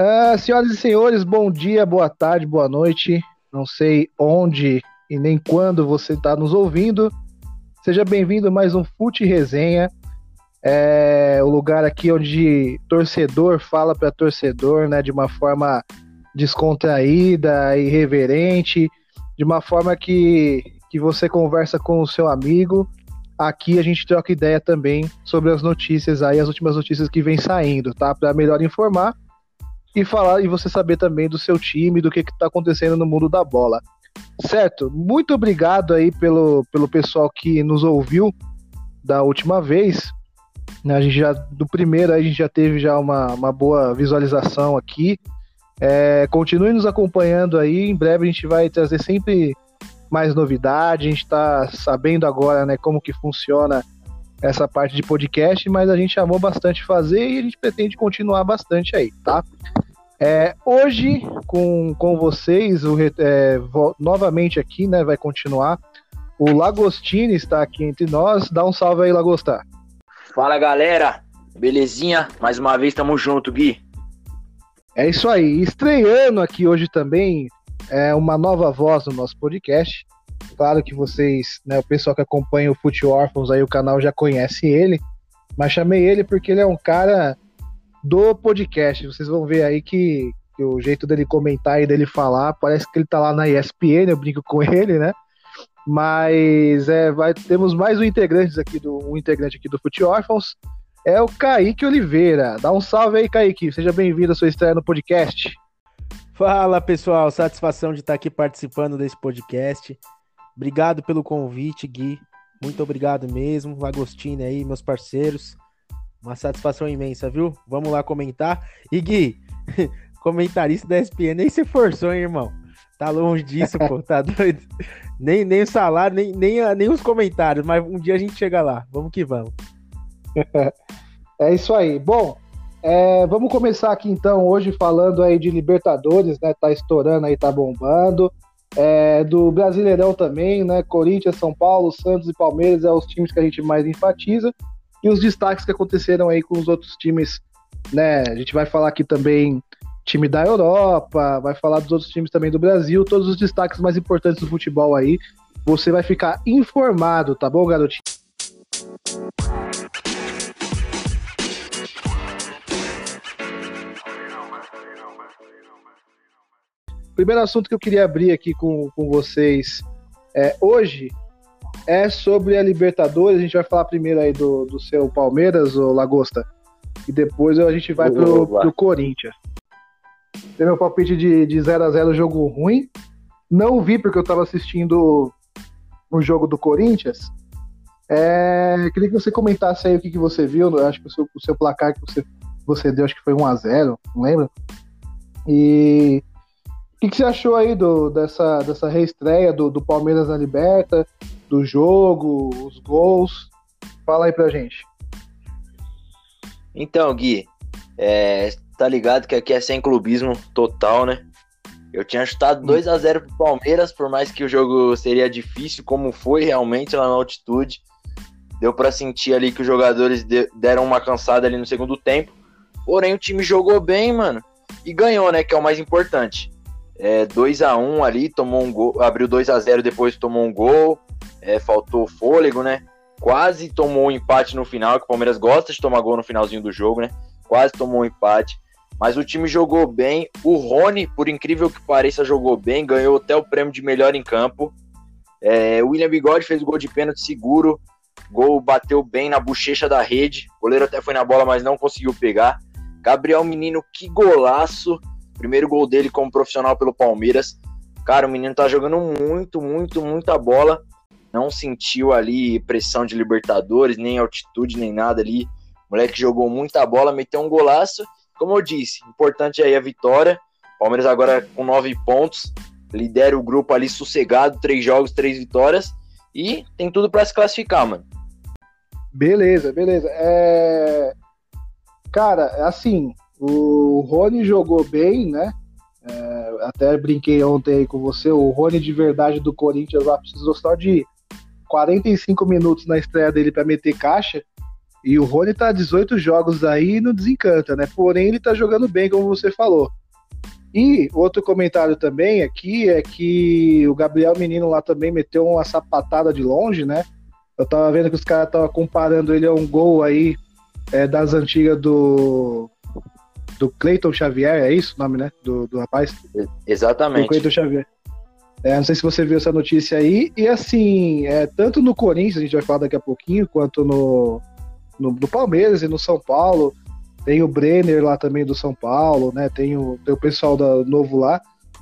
Uh, senhoras e senhores, bom dia, boa tarde, boa noite. Não sei onde e nem quando você está nos ouvindo. Seja bem-vindo a mais um Fute Resenha. É o lugar aqui onde torcedor fala para torcedor, né, de uma forma descontraída, irreverente, de uma forma que, que você conversa com o seu amigo. Aqui a gente troca ideia também sobre as notícias aí, as últimas notícias que vem saindo, tá? Para melhor informar e falar e você saber também do seu time, do que está acontecendo no mundo da bola. Certo? Muito obrigado aí pelo, pelo pessoal que nos ouviu da última vez. Né, a gente já, do primeiro a gente já teve já uma, uma boa visualização aqui. É, continue nos acompanhando aí. Em breve a gente vai trazer sempre mais novidade. A gente está sabendo agora né, como que funciona essa parte de podcast, mas a gente amou bastante fazer e a gente pretende continuar bastante aí, tá? É, hoje, com, com vocês, o, é, novamente aqui, né, vai continuar. O Lagostini está aqui entre nós. Dá um salve aí, Lagostar. Fala, galera. Belezinha? Mais uma vez, tamo junto, Gui. É isso aí. Estreando aqui hoje também, é uma nova voz no nosso podcast. Claro que vocês, né, o pessoal que acompanha o Foot Orphans aí, o canal já conhece ele, mas chamei ele porque ele é um cara do podcast. Vocês vão ver aí que, que, o jeito dele comentar e dele falar parece que ele tá lá na ESPN, eu brinco com ele, né? Mas é, vai, temos mais um integrante aqui do um integrante aqui do Fute Orphans, é o Kaique Oliveira. Dá um salve aí, Kaique. Seja bem-vindo à sua estreia no podcast. Fala, pessoal. Satisfação de estar aqui participando desse podcast. Obrigado pelo convite, Gui. Muito obrigado mesmo. Lagostini aí, meus parceiros. Uma satisfação imensa, viu? Vamos lá comentar. E Gui, comentarista da ESPN, nem se forçou, hein, irmão? Tá longe disso, pô, tá doido? Nem, nem o salário, nem, nem, nem os comentários, mas um dia a gente chega lá. Vamos que vamos. é isso aí. Bom, é, vamos começar aqui então, hoje falando aí de Libertadores, né? Tá estourando aí, tá bombando. É, do Brasileirão também, né? Corinthians, São Paulo, Santos e Palmeiras é os times que a gente mais enfatiza e os destaques que aconteceram aí com os outros times, né? A gente vai falar aqui também time da Europa, vai falar dos outros times também do Brasil, todos os destaques mais importantes do futebol aí. Você vai ficar informado, tá bom, garotinho? Primeiro assunto que eu queria abrir aqui com, com vocês é hoje é sobre a Libertadores. A gente vai falar primeiro aí do, do seu Palmeiras, ou Lagosta, e depois a gente vai pro, pro Corinthians. Tem meu palpite de, de 0 a 0 jogo ruim. Não vi porque eu tava assistindo o jogo do Corinthians. É, queria que você comentasse aí o que, que você viu. Acho que o seu, o seu placar que você, você deu, acho que foi 1 a 0 não lembro. E o que, que, você achou aí do, dessa, dessa reestreia do, do Palmeiras na Liberta? do jogo, os gols. Fala aí pra gente. Então, Gui, é, tá ligado que aqui é sem clubismo total, né? Eu tinha chutado 2 a 0 pro Palmeiras, por mais que o jogo seria difícil, como foi realmente lá na altitude. Deu para sentir ali que os jogadores deram uma cansada ali no segundo tempo. Porém, o time jogou bem, mano. E ganhou, né? Que é o mais importante. É, 2 a 1 ali, tomou um gol, abriu 2 a 0 depois tomou um gol é, faltou fôlego, né? Quase tomou um empate no final, que o Palmeiras gosta de tomar gol no finalzinho do jogo, né? Quase tomou um empate. Mas o time jogou bem. O Rony, por incrível que pareça, jogou bem, ganhou até o prêmio de melhor em campo. É, o William Bigode fez o gol de pênalti seguro. Gol bateu bem na bochecha da rede. O goleiro até foi na bola, mas não conseguiu pegar. Gabriel Menino, que golaço. Primeiro gol dele como profissional pelo Palmeiras. Cara, o menino tá jogando muito, muito, muita bola não sentiu ali pressão de Libertadores, nem altitude, nem nada ali. O moleque jogou muita bola, meteu um golaço. Como eu disse, importante aí a vitória. Palmeiras agora com nove pontos, lidera o grupo ali sossegado, três jogos, três vitórias. E tem tudo para se classificar, mano. Beleza, beleza. É... Cara, assim, o Rony jogou bem, né? É, até brinquei ontem aí com você, o Rony de verdade do Corinthians lá precisou só de 45 minutos na estreia dele para meter caixa. E o Rony tá 18 jogos aí e não desencanta, né? Porém, ele tá jogando bem, como você falou. E outro comentário também aqui é que o Gabriel Menino lá também meteu uma sapatada de longe, né? Eu tava vendo que os caras estavam comparando ele a um gol aí é, das antigas do. Do Cleiton Xavier, é isso o nome, né? Do, do rapaz? Exatamente. Do Cleiton Xavier. É, não sei se você viu essa notícia aí. E assim, é, tanto no Corinthians, a gente vai falar daqui a pouquinho, quanto no, no, no Palmeiras e no São Paulo. Tem o Brenner lá também do São Paulo, né? Tem o, tem o pessoal da Novo lá,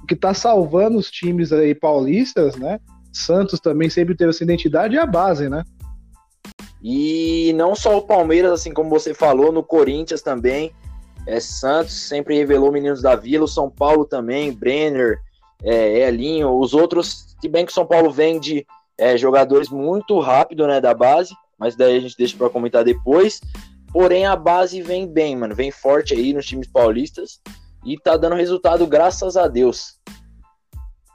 que tá salvando os times aí paulistas, né? Santos também sempre teve essa identidade e a base, né? E não só o Palmeiras, assim como você falou, no Corinthians também. É, Santos sempre revelou meninos da Vila, o São Paulo também, Brenner, é, Elinho, os outros, se bem que o São Paulo vende é, jogadores muito rápido, né, da base, mas daí a gente deixa para comentar depois. Porém, a base vem bem, mano, vem forte aí nos times paulistas e tá dando resultado, graças a Deus.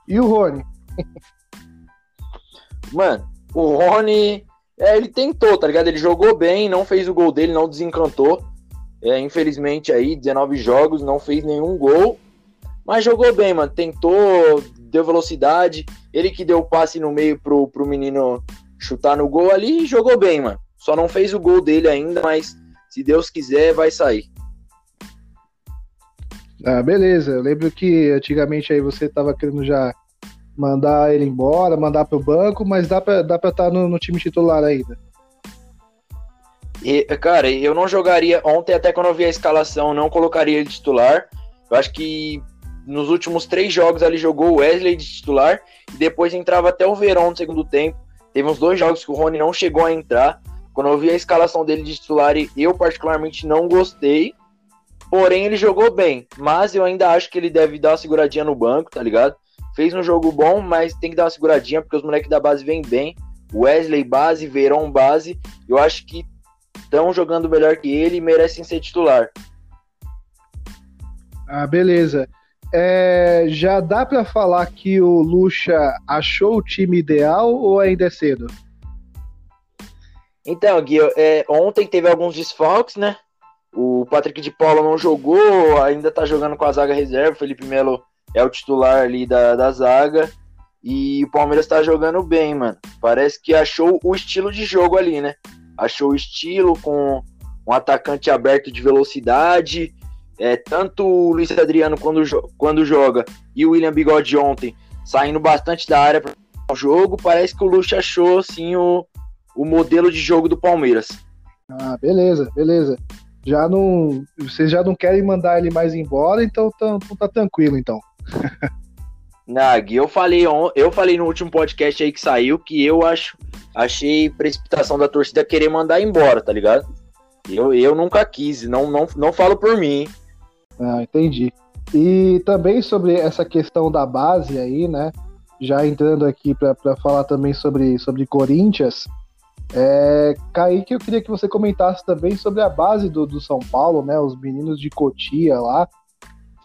E o Rony? mano, o Rony, é, ele tentou, tá ligado? Ele jogou bem, não fez o gol dele, não desencantou. É, infelizmente aí, 19 jogos, não fez nenhum gol. Mas jogou bem, mano. Tentou, deu velocidade. Ele que deu o passe no meio pro, pro menino chutar no gol ali jogou bem, mano. Só não fez o gol dele ainda, mas se Deus quiser, vai sair. Ah, beleza. Eu lembro que antigamente aí você tava querendo já mandar ele embora, mandar pro banco, mas dá pra, dá estar tá no, no time titular ainda. E, cara, eu não jogaria. Ontem, até quando eu vi a escalação, não colocaria ele titular. Eu acho que nos últimos três jogos ali jogou o Wesley de titular e depois entrava até o Verão no segundo tempo. Teve uns dois jogos que o Rony não chegou a entrar. Quando eu vi a escalação dele de titular, eu particularmente não gostei. Porém, ele jogou bem. Mas eu ainda acho que ele deve dar uma seguradinha no banco, tá ligado? Fez um jogo bom, mas tem que dar uma seguradinha, porque os moleques da base vêm bem. Wesley base, Verão base. Eu acho que estão jogando melhor que ele e merecem ser titular. Ah, beleza. É, já dá para falar que o Lucha achou o time ideal ou ainda é cedo? Então, Gui, é, ontem teve alguns desfalques, né? O Patrick de Paula não jogou, ainda tá jogando com a zaga reserva. O Felipe Melo é o titular ali da, da zaga. E o Palmeiras tá jogando bem, mano. Parece que achou o estilo de jogo ali, né? Achou o estilo com um atacante aberto de velocidade, é, tanto o Luiz Adriano quando, quando joga e o William Bigode ontem saindo bastante da área para o jogo, parece que o Lucha achou assim o, o modelo de jogo do Palmeiras. Ah, beleza, beleza. Já não, vocês já não querem mandar ele mais embora, então tá, tá tranquilo então. Nag, eu falei eu falei no último podcast aí que saiu que eu acho achei precipitação da torcida querer mandar embora, tá ligado? Eu, eu nunca quis, não, não, não falo por mim. Ah, entendi. E também sobre essa questão da base aí, né? Já entrando aqui para falar também sobre, sobre Corinthians, é, Kaique, eu queria que você comentasse também sobre a base do, do São Paulo, né? Os meninos de Cotia lá,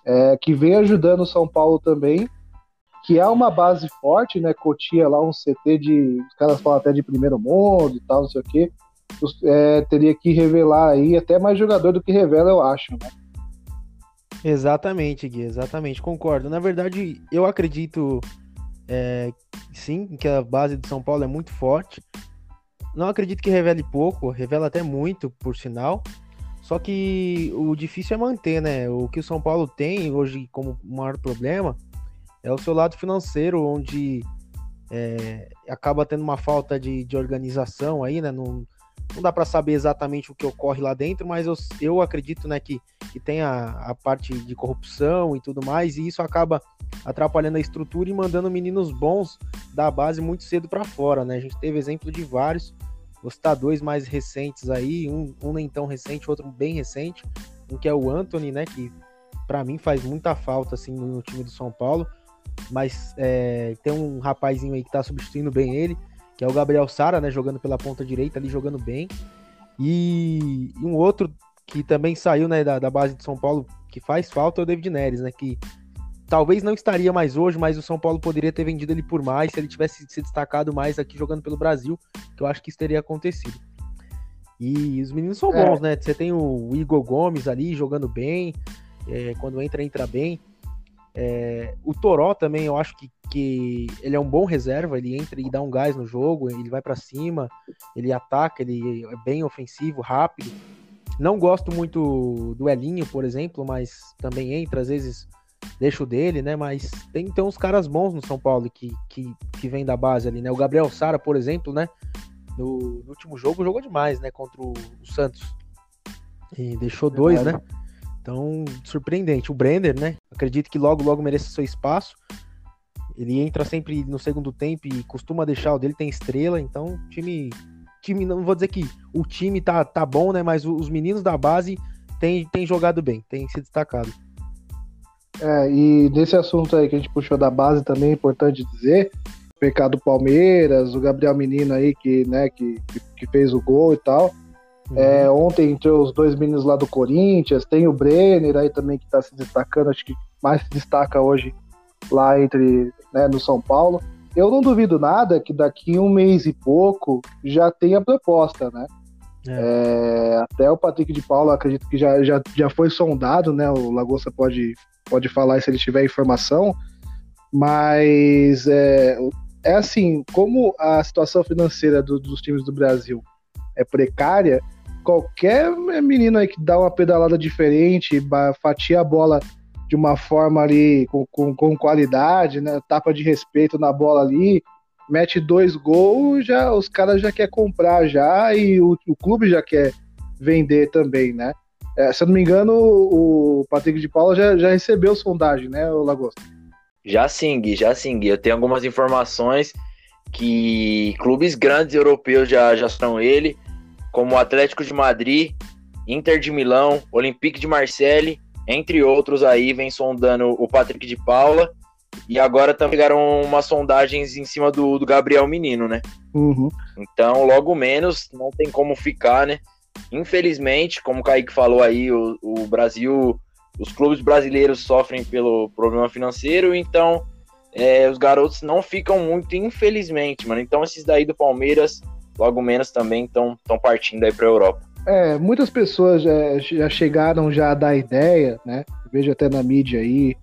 é, que vem ajudando o São Paulo também, que é uma base forte, né? Cotia lá, um CT de. Os caras falam até de primeiro mundo e tal, não sei o quê. É, teria que revelar aí até mais jogador do que revela, eu acho, né? Exatamente, Gui, exatamente, concordo. Na verdade, eu acredito é, sim que a base do São Paulo é muito forte. Não acredito que revele pouco, revela até muito, por sinal. Só que o difícil é manter, né? O que o São Paulo tem hoje como maior problema é o seu lado financeiro, onde é, acaba tendo uma falta de, de organização aí, né? Não, não dá para saber exatamente o que ocorre lá dentro, mas eu, eu acredito né, que, que tem a, a parte de corrupção e tudo mais, e isso acaba atrapalhando a estrutura e mandando meninos bons da base muito cedo para fora, né? A gente teve exemplo de vários, vou citar dois mais recentes aí, um, um nem tão recente, outro bem recente, um que é o Anthony, né? Que para mim faz muita falta assim no time do São Paulo, mas é, tem um rapazinho aí que tá substituindo bem ele, que é o Gabriel Sara, né, jogando pela ponta direita ali, jogando bem. E, e um outro que também saiu, né, da, da, base de São Paulo, que faz falta, é o David Neres, né, que talvez não estaria mais hoje, mas o São Paulo poderia ter vendido ele por mais se ele tivesse se destacado mais aqui jogando pelo Brasil, que eu acho que isso teria acontecido. E os meninos são bons, é. né? Você tem o Igor Gomes ali jogando bem, é, quando entra, entra bem. É, o Toró também, eu acho que, que ele é um bom reserva, ele entra e dá um gás no jogo, ele vai para cima, ele ataca, ele é bem ofensivo, rápido. Não gosto muito do Elinho, por exemplo, mas também entra, às vezes deixo dele, né? Mas tem, tem uns caras bons no São Paulo que, que, que vem da base ali, né? O Gabriel Sara, por exemplo, né? No, no, último jogo jogou demais, né? Contra o, o Santos. E deixou dois, né? Então, surpreendente. O Brenner, né? Acredito que logo, logo merece seu espaço. Ele entra sempre no segundo tempo e costuma deixar o dele, tem estrela, então time. Time, não vou dizer que o time tá, tá bom, né? Mas os meninos da base têm, têm jogado bem, têm se destacado. É, e nesse assunto aí que a gente puxou da base também é importante dizer, pecado Palmeiras, o Gabriel Menino aí que, né, que, que fez o gol e tal. Uhum. É, ontem entrou os dois meninos lá do Corinthians, tem o Brenner aí também que está se destacando, acho que mais se destaca hoje lá entre né, no São Paulo. Eu não duvido nada que daqui um mês e pouco já tenha proposta, né? É. É, até o Patrick de Paula acredito que já, já, já foi sondado, né? O Lagosta pode pode falar se ele tiver informação, mas é, é assim, como a situação financeira do, dos times do Brasil é precária, qualquer menino aí que dá uma pedalada diferente, fatia a bola de uma forma ali com, com, com qualidade, né, tapa de respeito na bola ali, mete dois gols, já os caras já quer comprar já e o, o clube já quer vender também, né? É, se eu não me engano, o Patrick de Paula já, já recebeu sondagem, né, o Lagosta? Já sim, Gui, já sim, Gui. Eu tenho algumas informações que clubes grandes europeus já, já são ele, como o Atlético de Madrid, Inter de Milão, Olympique de Marseille, entre outros aí, vem sondando o Patrick de Paula. E agora também pegaram umas sondagens em cima do, do Gabriel Menino, né? Uhum. Então, logo menos, não tem como ficar, né? Infelizmente, como o Kaique falou aí, o, o Brasil, os clubes brasileiros sofrem pelo problema financeiro, então é, os garotos não ficam muito, infelizmente, mano. Então esses daí do Palmeiras, logo menos também estão partindo aí para a Europa. É, muitas pessoas já, já chegaram já a dar ideia, né? vejo até na mídia aí,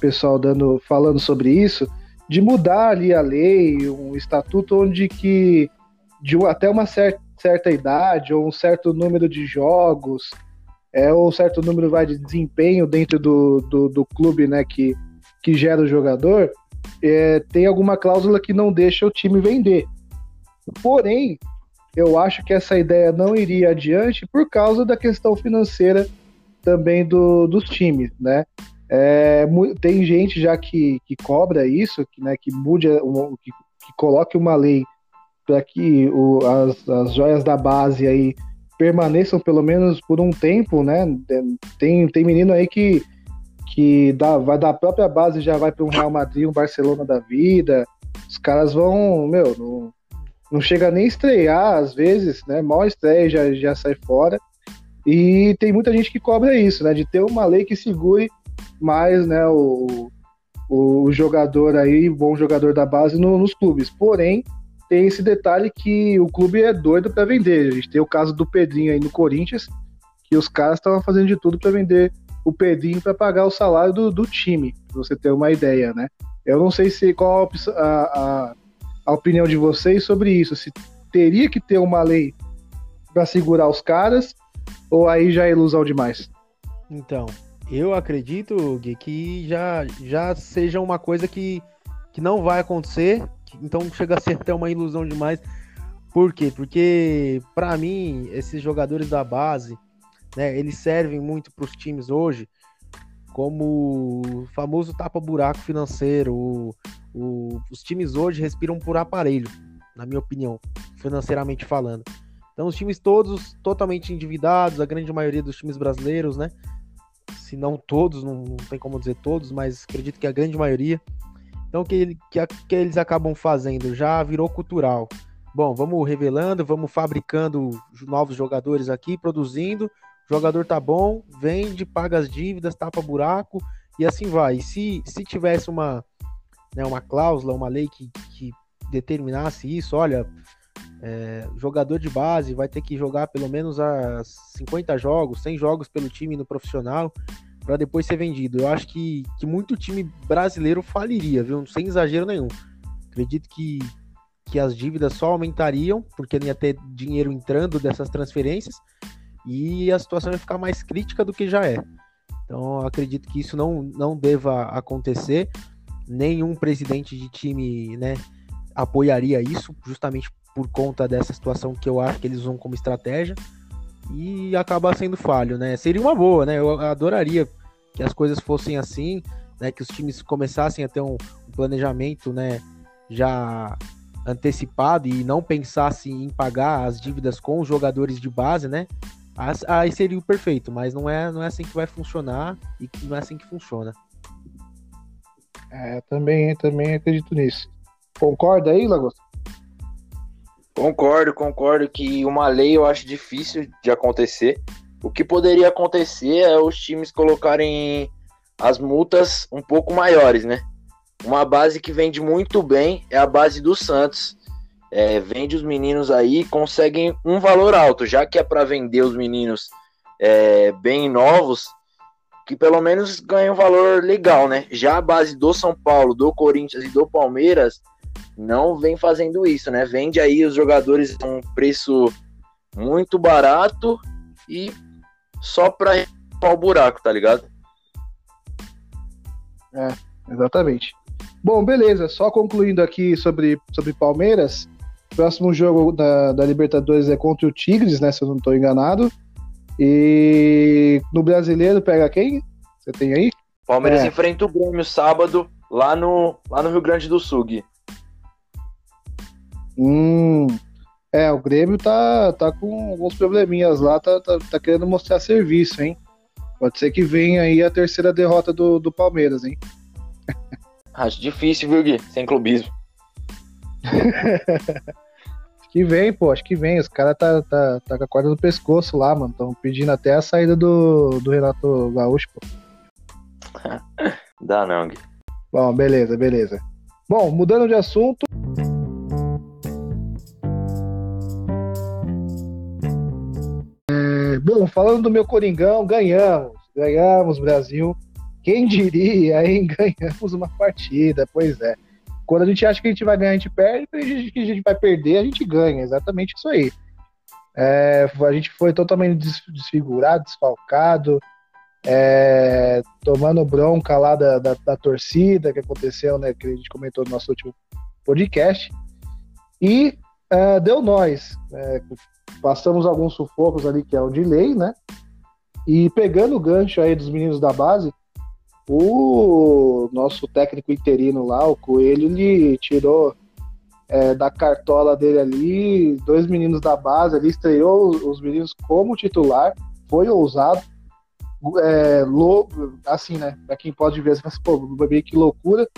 pessoal dando, falando sobre isso, de mudar ali a lei, um estatuto onde que de até uma certa certa idade ou um certo número de jogos, é, ou um certo número vai, de desempenho dentro do, do, do clube né, que, que gera o jogador, é, tem alguma cláusula que não deixa o time vender. Porém, eu acho que essa ideia não iria adiante por causa da questão financeira também do, dos times, né? É, tem gente já que, que cobra isso, que, né, que mude, que, que coloque uma lei para que o, as, as joias da base aí permaneçam pelo menos por um tempo, né? Tem, tem menino aí que, que dá, vai da própria base já vai para um Real Madrid, um Barcelona da vida. Os caras vão, meu, não, não chega nem a estrear às vezes, né? Mal estreia já, já sai fora. E tem muita gente que cobra isso, né? De ter uma lei que segure mais, né? O, o jogador aí, bom jogador da base no, nos clubes. Porém, tem esse detalhe que o clube é doido para vender. A gente tem o caso do Pedrinho aí no Corinthians, que os caras estavam fazendo de tudo para vender o Pedrinho para pagar o salário do, do time, pra você ter uma ideia, né? Eu não sei se qual a, a, a opinião de vocês sobre isso, se teria que ter uma lei para segurar os caras ou aí já é ilusão demais. Então, eu acredito, Gui, que já, já seja uma coisa que, que não vai acontecer então chega a ser até uma ilusão demais. Por quê? Porque, para mim, esses jogadores da base, né, eles servem muito para os times hoje como o famoso tapa-buraco financeiro. O, o, os times hoje respiram por aparelho, na minha opinião, financeiramente falando. Então, os times todos totalmente endividados, a grande maioria dos times brasileiros, né? Se não todos, não, não tem como dizer todos, mas acredito que a grande maioria então, o que, que, que eles acabam fazendo? Já virou cultural. Bom, vamos revelando, vamos fabricando novos jogadores aqui, produzindo. O jogador tá bom, vende, paga as dívidas, tapa buraco e assim vai. E se, se tivesse uma, né, uma cláusula, uma lei que, que determinasse isso, olha, É, jogador de base vai ter que jogar pelo menos a 50 jogos, 100 jogos pelo time no profissional para depois ser vendido. Eu acho que, que muito time brasileiro faliria, viu? Sem exagero nenhum. Acredito que, que as dívidas só aumentariam, porque não ia ter dinheiro entrando dessas transferências, e a situação ia ficar mais crítica do que já é. Então, acredito que isso não, não deva acontecer. Nenhum presidente de time né, apoiaria isso, justamente por conta dessa situação que eu acho que eles usam como estratégia e acaba sendo falho, né? Seria uma boa, né? Eu adoraria que as coisas fossem assim, né? Que os times começassem a ter um, um planejamento, né? Já antecipado e não pensassem em pagar as dívidas com os jogadores de base, né? Aí seria o perfeito, mas não é, não é assim que vai funcionar e não é assim que funciona. É, também, também acredito nisso. Concorda aí, Lagos? Concordo, concordo que uma lei eu acho difícil de acontecer. O que poderia acontecer é os times colocarem as multas um pouco maiores, né? Uma base que vende muito bem é a base do Santos. É, vende os meninos aí conseguem um valor alto, já que é para vender os meninos é, bem novos, que pelo menos ganha um valor legal, né? Já a base do São Paulo, do Corinthians e do Palmeiras não vem fazendo isso, né? Vende aí os jogadores a um preço muito barato e só para o buraco, tá ligado? É, exatamente. Bom, beleza. Só concluindo aqui sobre, sobre Palmeiras. Próximo jogo da, da Libertadores é contra o Tigres, né? Se eu não estou enganado. E no brasileiro pega quem? Você tem aí? Palmeiras é. enfrenta o Grêmio sábado lá no, lá no Rio Grande do Sul. Gui. Hum. É, o Grêmio tá, tá com alguns probleminhas lá, tá, tá, tá querendo mostrar serviço, hein? Pode ser que venha aí a terceira derrota do, do Palmeiras, hein? Acho difícil, viu, Gui? Sem clubismo. que vem, pô, acho que vem. Os caras tá, tá, tá com a corda no pescoço lá, mano. Estão pedindo até a saída do, do Renato Gaúcho, pô. Dá não, Gui. Bom, beleza, beleza. Bom, mudando de assunto. Bom, falando do meu Coringão, ganhamos. Ganhamos, Brasil. Quem diria, hein? Ganhamos uma partida, pois é. Quando a gente acha que a gente vai ganhar, a gente perde. Quando a gente, que a gente vai perder, a gente ganha. Exatamente isso aí. É, a gente foi totalmente desfigurado, desfalcado, é, tomando bronca lá da, da, da, torcida que aconteceu, né? Que a gente comentou no nosso último podcast. E é, deu nós. É, passamos alguns sufocos ali, que é o de lei, né? E pegando o gancho aí dos meninos da base, o nosso técnico interino lá, o Coelho, ele tirou é, da cartola dele ali dois meninos da base, ali estreou os meninos como titular, foi ousado, é, lou, assim, né? Pra quem pode ver, você fala assim, pô, que loucura,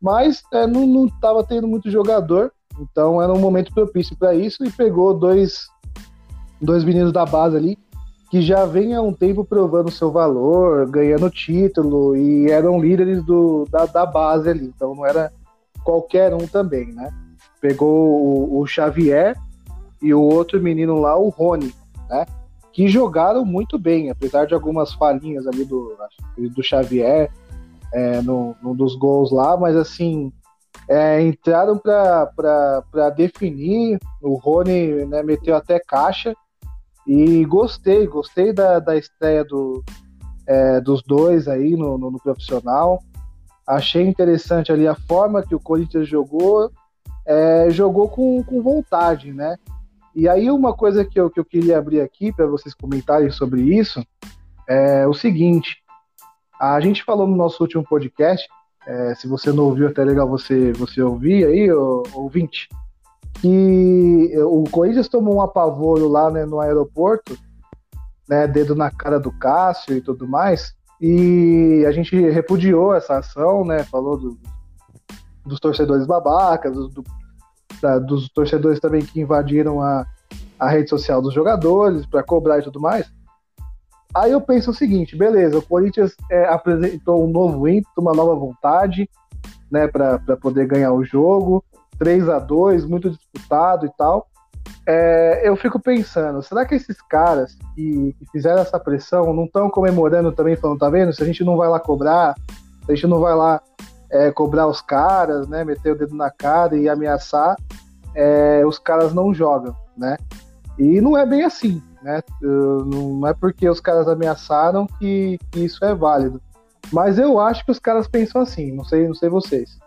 mas é, não, não tava tendo muito jogador, então era um momento propício para isso e pegou dois dois meninos da base ali, que já vem há um tempo provando seu valor, ganhando título e eram líderes do, da, da base ali. Então não era qualquer um também, né? Pegou o, o Xavier e o outro menino lá, o Rony, né? Que jogaram muito bem, apesar de algumas falhinhas ali do, do Xavier é, no, no dos gols lá, mas assim, é, entraram para definir. O Rony né, meteu até caixa e gostei, gostei da, da estreia do, é, dos dois aí no, no, no, profissional. Achei interessante ali a forma que o Corinthians jogou, é, jogou com, com vontade, né? E aí uma coisa que eu, que eu queria abrir aqui para vocês comentarem sobre isso é o seguinte. A gente falou no nosso último podcast, é, se você não ouviu, até legal você, você ouvir aí, ouvinte que o Corinthians tomou um apavoro lá né, no aeroporto, né, dedo na cara do Cássio e tudo mais, e a gente repudiou essa ação, né, falou do, dos torcedores babacas, do, do, da, dos torcedores também que invadiram a, a rede social dos jogadores para cobrar e tudo mais. Aí eu penso o seguinte, beleza, o Corinthians é, apresentou um novo ímpeto, uma nova vontade, né, para poder ganhar o jogo. 3 a 2 muito disputado e tal. é, eu fico pensando, será que esses caras que, que fizeram essa pressão não estão comemorando também, falando, tá vendo? Se a gente não vai lá cobrar, se a gente não vai lá é, cobrar os caras, né? Meter o dedo na cara e ameaçar, é, os caras não jogam, né? E não é bem assim, né? Não é porque os caras ameaçaram que, que isso é válido. Mas eu acho que os caras pensam assim, não sei, não sei vocês.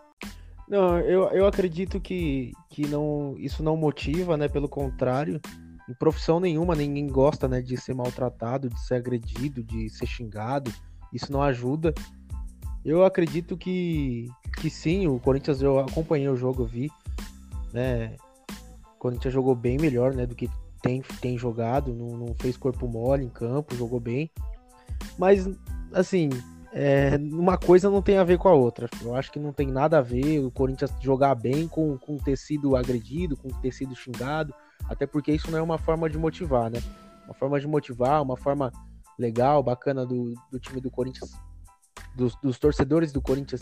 Não, eu, eu acredito que, que não, isso não motiva, né? Pelo contrário, em profissão nenhuma ninguém gosta, né, de ser maltratado, de ser agredido, de ser xingado. Isso não ajuda. Eu acredito que, que sim, o Corinthians, eu acompanhei o jogo, vi, né? O Corinthians jogou bem melhor, né, do que tem, tem jogado, não, não fez corpo mole em campo, jogou bem. Mas, assim, é, uma coisa não tem a ver com a outra. Eu acho que não tem nada a ver o Corinthians jogar bem com, com ter sido agredido, com ter sido xingado, até porque isso não é uma forma de motivar, né? Uma forma de motivar, uma forma legal, bacana do, do time do Corinthians, dos, dos torcedores do Corinthians,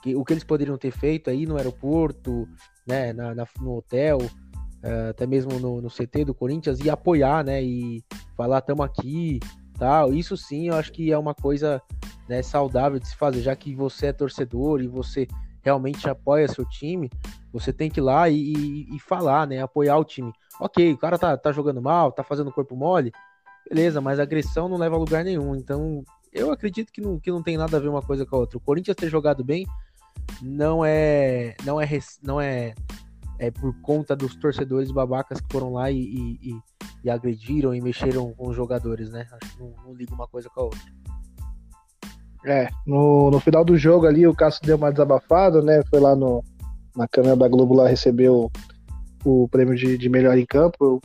que, o que eles poderiam ter feito aí no aeroporto, né, na, na no hotel, uh, até mesmo no, no CT do Corinthians, e apoiar, né, e falar, estamos aqui, tal. Isso sim, eu acho que é uma coisa né, saudável de se fazer, já que você é torcedor e você realmente apoia seu time, você tem que ir lá e, e, e, falar, né? Apoiar o time. Ok, o cara tá, tá jogando mal, tá fazendo corpo mole, beleza, mas agressão não leva a lugar nenhum. Então, eu acredito que não, que não tem nada a ver uma coisa com a outra. O Corinthians ter jogado bem não é não é não é, é por conta dos torcedores babacas que foram lá e, e, e agrediram e mexeram com os jogadores, né? Acho que não, não liga uma coisa com a outra. É, no, no final do jogo ali o Cássio deu uma desabafada, né? Foi lá no, na câmera da Globo lá, recebeu o prêmio de, de melhor em campo.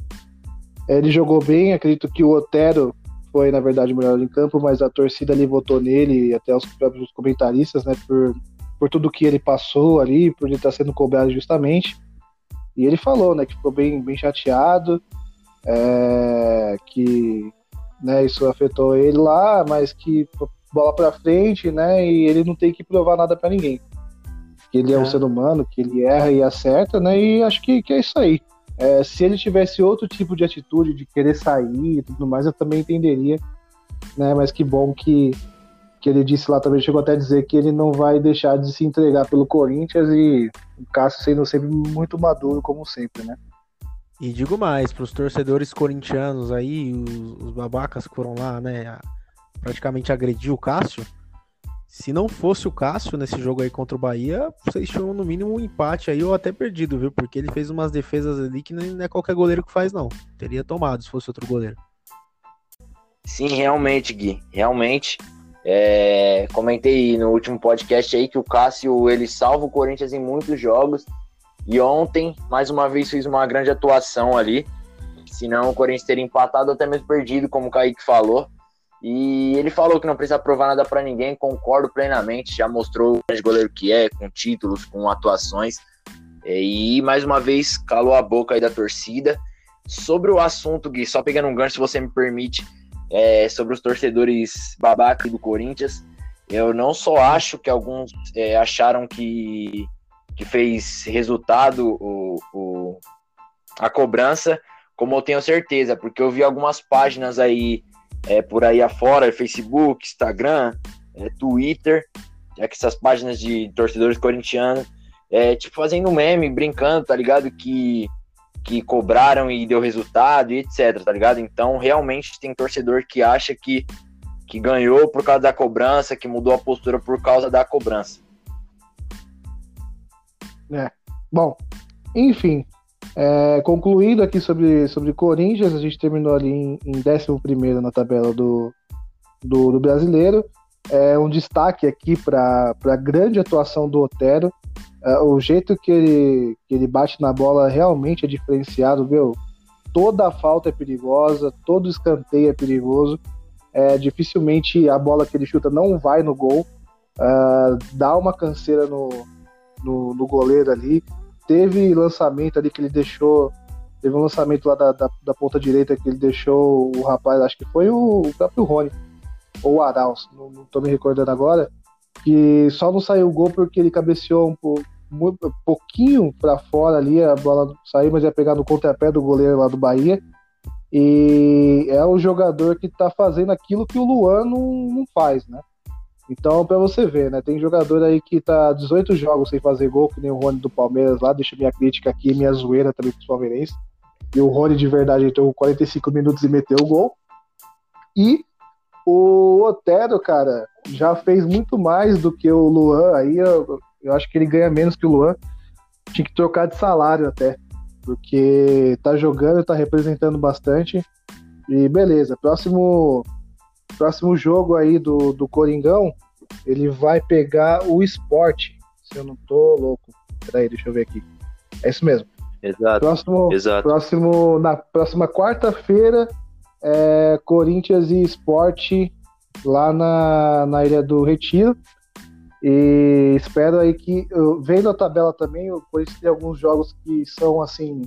É, ele jogou bem, acredito que o Otero foi, na verdade, o melhor em campo, mas a torcida ali votou nele, e até os próprios comentaristas, né, por, por tudo que ele passou ali, por ele estar sendo cobrado justamente. E ele falou, né, que ficou bem, bem chateado, é, que né, isso afetou ele lá, mas que bola para frente, né? E ele não tem que provar nada para ninguém. Que ele é, é, um ser humano, que ele erra e acerta, né? E acho que, que é isso aí. É, se ele tivesse outro tipo de atitude de querer sair e tudo mais, eu também entenderia, né? Mas que bom que, que ele disse lá também, chegou até a dizer que ele não vai deixar de se entregar pelo Corinthians e o Cássio sendo sempre muito maduro, como sempre, né? E digo mais, para os torcedores corintianos aí, os, os babacas que foram lá, né? praticamente agrediu o Cássio. Se não fosse o Cássio nesse jogo aí contra o Bahia, vocês tinham no mínimo um empate aí ou até perdido, viu? Porque ele fez umas defesas ali que não é qualquer goleiro que faz, não. Teria tomado se fosse outro goleiro. Sim, realmente, Gui. Realmente. É... Comentei no último podcast aí que o Cássio ele salva o Corinthians em muitos jogos. E ontem, mais uma vez, fez uma grande atuação ali. Senão o Corinthians teria empatado até mesmo perdido, como o Kaique falou. E ele falou que não precisa provar nada para ninguém, concordo plenamente, já mostrou o grande goleiro que é, com títulos, com atuações. E mais uma vez calou a boca aí da torcida. Sobre o assunto, Gui, só pegando um gancho, se você me permite, é, sobre os torcedores babaca do Corinthians, eu não só acho que alguns é, acharam que, que fez resultado o, o, a cobrança, como eu tenho certeza, porque eu vi algumas páginas aí é, por aí afora, Facebook, Instagram, é, Twitter, é que essas páginas de torcedores corintianos, é, tipo, fazendo meme, brincando, tá ligado? Que, que cobraram e deu resultado e etc, tá ligado? Então, realmente tem torcedor que acha que, que ganhou por causa da cobrança, que mudou a postura por causa da cobrança. É. Bom, enfim, é, concluindo aqui sobre, sobre Corinthians, a gente terminou ali em, em 11 na tabela do, do, do, brasileiro. É um destaque aqui para a grande atuação do Otero. É, o jeito que ele, que ele bate na bola realmente é diferenciado, viu? Toda falta é perigosa, todo escanteio é perigoso. É, dificilmente a bola que ele chuta não vai no gol. Uh, dá uma canseira no, no, no goleiro ali teve lançamento ali que ele deixou. Teve um lançamento lá da, da, da ponta direita que ele deixou o rapaz, acho que foi o, o próprio Rony, ou o Arauz, não, não tô me recordando agora, que só não saiu o gol porque ele cabeceou um pouquinho para fora ali, a bola saiu, mas ia pegar no contrapé do goleiro lá do Bahia. E é o jogador que tá fazendo aquilo que o Luan não, não faz, né? Então, para você ver, né? Tem jogador aí que tá 18 jogos sem fazer gol, que nem o Rony do Palmeiras lá, deixa minha crítica aqui, minha zoeira também pros palmeirenses. E o Rony de verdade entrou 45 minutos e meteu o gol. E o Otero, cara, já fez muito mais do que o Luan. Aí eu, eu acho que ele ganha menos que o Luan. Tinha que trocar de salário até. Porque tá jogando, tá representando bastante. E beleza, próximo próximo jogo aí do, do Coringão, ele vai pegar o esporte. Se eu não tô louco. Peraí, deixa eu ver aqui. É isso mesmo. Exato. Próximo, Exato. próximo na próxima quarta-feira, é Corinthians e Esporte lá na, na Ilha do Retiro. E espero aí que, vendo a tabela também, o Corinthians tem alguns jogos que são assim,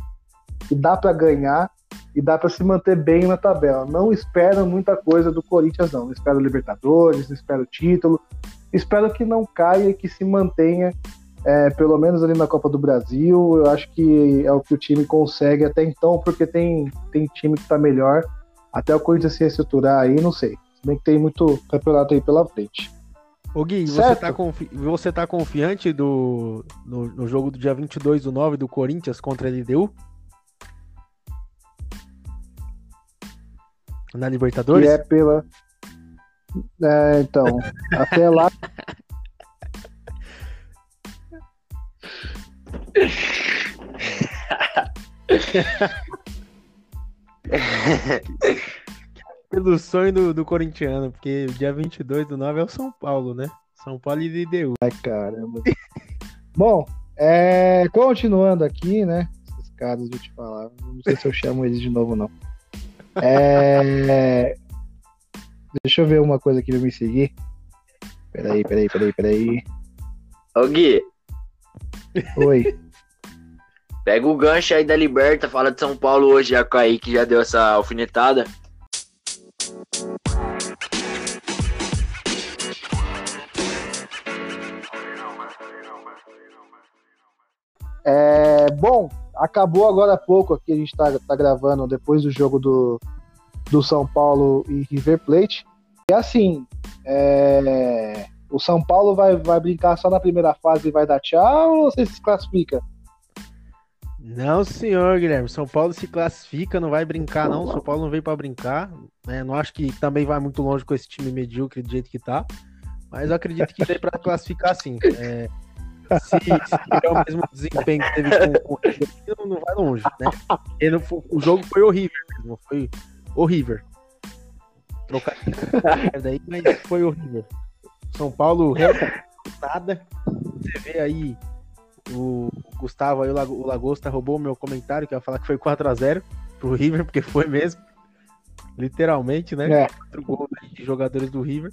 que dá para ganhar e dá para se manter bem na tabela. Não espero muita coisa do Corinthians, não. Não espero Libertadores, não espero título. Espero que não caia e que se mantenha, é, pelo menos ali na Copa do Brasil. Eu acho que é o que o time consegue até então, porque tem, tem time que tá melhor. Até o Corinthians se reestruturar aí, não sei. Se bem que tem muito campeonato aí pela frente. Ô Gui, você tá, confi- você tá confiante do, no, no jogo do dia 22 do 9 do Corinthians contra a LDU? Na Que Libertadores? é pela. É, então, até lá. Pelo sonho do, do corintiano, porque dia 22 do 9 é o São Paulo, né? São Paulo e LDU. Ai, caramba. Bom, é, continuando aqui, né? Esses caras, vou te falar. Não sei se eu chamo eles de novo, não. É, Deixa eu ver uma coisa aqui pra me seguir. Peraí, peraí, peraí, peraí. Ô Gui, Oi. pega o gancho aí da Liberta, fala de São Paulo hoje, já que o Kaique já deu essa alfinetada. É, bom, acabou agora há pouco aqui, a gente tá, tá gravando depois do jogo do, do São Paulo e River Plate. E assim, é, o São Paulo vai, vai brincar só na primeira fase e vai dar tchau ou você se classifica? Não, senhor Guilherme. São Paulo se classifica, não vai brincar, não. São Paulo não veio pra brincar. né? Não acho que também vai muito longe com esse time medíocre do jeito que tá. Mas eu acredito que veio pra classificar sim. É, se, se tiver o mesmo desempenho que teve com, com o River, não, não vai longe, né? O jogo foi horrível mesmo. Foi horrível. Trocar merda aí, mas foi horrível. São Paulo nada. Você vê aí o Gustavo aí, o Lago- o Lagosta roubou o meu comentário, que ia falar que foi 4x0 pro River, porque foi mesmo. Literalmente, né? É. Quatro gols de jogadores do River.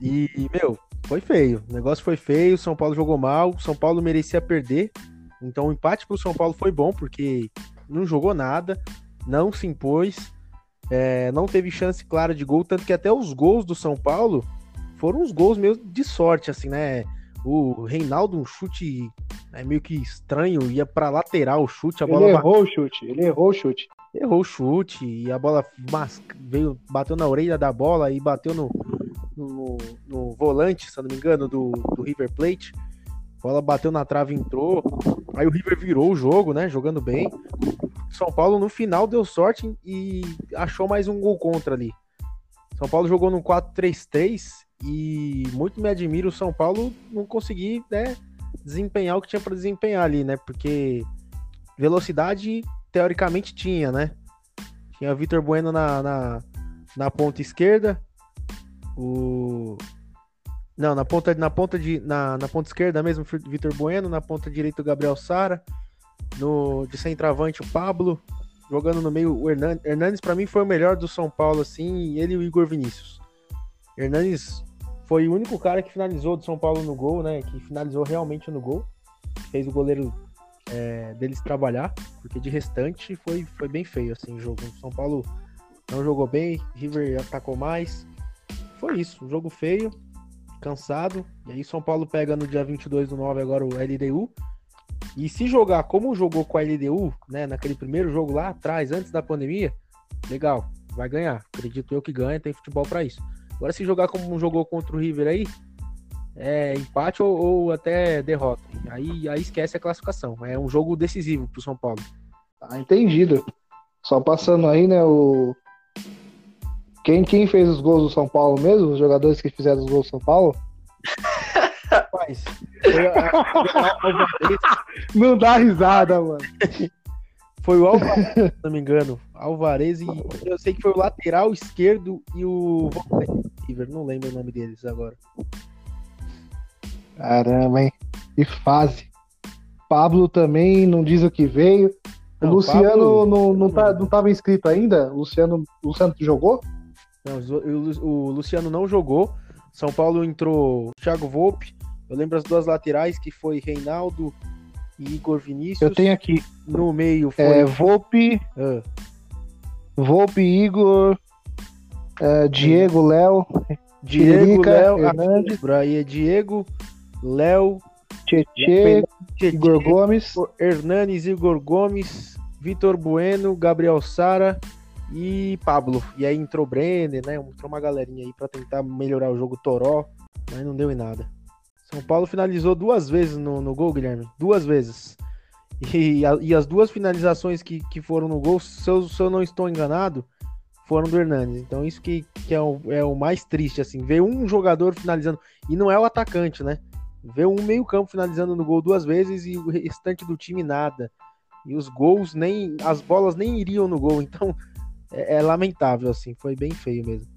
E, meu, foi feio. O negócio foi feio, São Paulo jogou mal, São Paulo merecia perder. Então o empate pro São Paulo foi bom, porque não jogou nada, não se impôs, é, não teve chance clara de gol, tanto que até os gols do São Paulo foram uns gols meio de sorte, assim, né? O Reinaldo, um chute né, meio que estranho, ia pra lateral o chute, a bola Ele errou o chute, ele errou o chute. errou o chute e a bola mas- veio, bateu na orelha da bola e bateu no, no, no volante, se não me engano, do, do River Plate. A bola bateu na trave entrou. Aí o River virou o jogo, né? Jogando bem. São Paulo no final deu sorte e achou mais um gol contra ali. São Paulo jogou no 4-3-3 e muito me admira o São Paulo não conseguir né, desempenhar o que tinha para desempenhar ali, né? Porque velocidade teoricamente tinha, né? Tinha Vitor Bueno na, na, na ponta esquerda. O. Não, na ponta, na ponta de. Na, na ponta esquerda mesmo, Vitor Bueno, na ponta direita o Gabriel Sara. No, de centroavante o Pablo. Jogando no meio o Hernan- Hernandes, para mim, foi o melhor do São Paulo, assim, ele e o Igor Vinícius. Hernandes foi o único cara que finalizou do São Paulo no gol, né? Que finalizou realmente no gol. Fez o goleiro é, deles trabalhar, porque de restante foi, foi bem feio assim o jogo. O São Paulo não jogou bem, River atacou mais. Foi isso, jogo feio. cansado. E aí São Paulo pega no dia 22 do 9 agora o LDU. E se jogar como jogou com a LDU, né, naquele primeiro jogo lá atrás, antes da pandemia, legal, vai ganhar. Acredito eu que ganha, tem futebol para isso. Agora se jogar como jogou contra o River aí, é empate ou, ou, até derrota. Aí, aí esquece a classificação. É um jogo decisivo pro São Paulo. Tá entendido. Só passando aí, né, o quem, quem fez os gols do São Paulo mesmo? Os jogadores que fizeram os gols do São Paulo? Rapaz, não dá risada, mano. Foi o Alvarez, se não me engano. Alvarez e eu sei que foi o lateral esquerdo e o River, não lembro o nome deles agora. Caramba, hein? Que fase. Pablo também não diz o que veio. Não, o Luciano Pablo... não, não, tá, não tava inscrito ainda? O Luciano, o Luciano jogou? Não, o, Luciano não jogou. São Paulo entrou Thiago Volpe. Eu lembro as duas laterais que foi Reinaldo e Igor Vinícius. Eu tenho aqui. No meio foi. É, Volpe. Ah. Volpe, Igor. É, Diego, Léo. Diego, Léo. Aí é Diego, Léo. Tietê, Igor Gomes. Hernanes, Igor Gomes. Vitor Bueno, Gabriel Sara e Pablo. E aí entrou Brenner, né? Entrou uma galerinha aí para tentar melhorar o jogo Toró, mas não deu em nada. São Paulo finalizou duas vezes no, no gol, Guilherme. Duas vezes. E, e as duas finalizações que, que foram no gol, se eu, se eu não estou enganado, foram do Hernandes. Então isso que, que é, o, é o mais triste, assim. Ver um jogador finalizando, e não é o atacante, né? Ver um meio campo finalizando no gol duas vezes e o restante do time nada. E os gols nem. As bolas nem iriam no gol. Então é, é lamentável, assim, foi bem feio mesmo.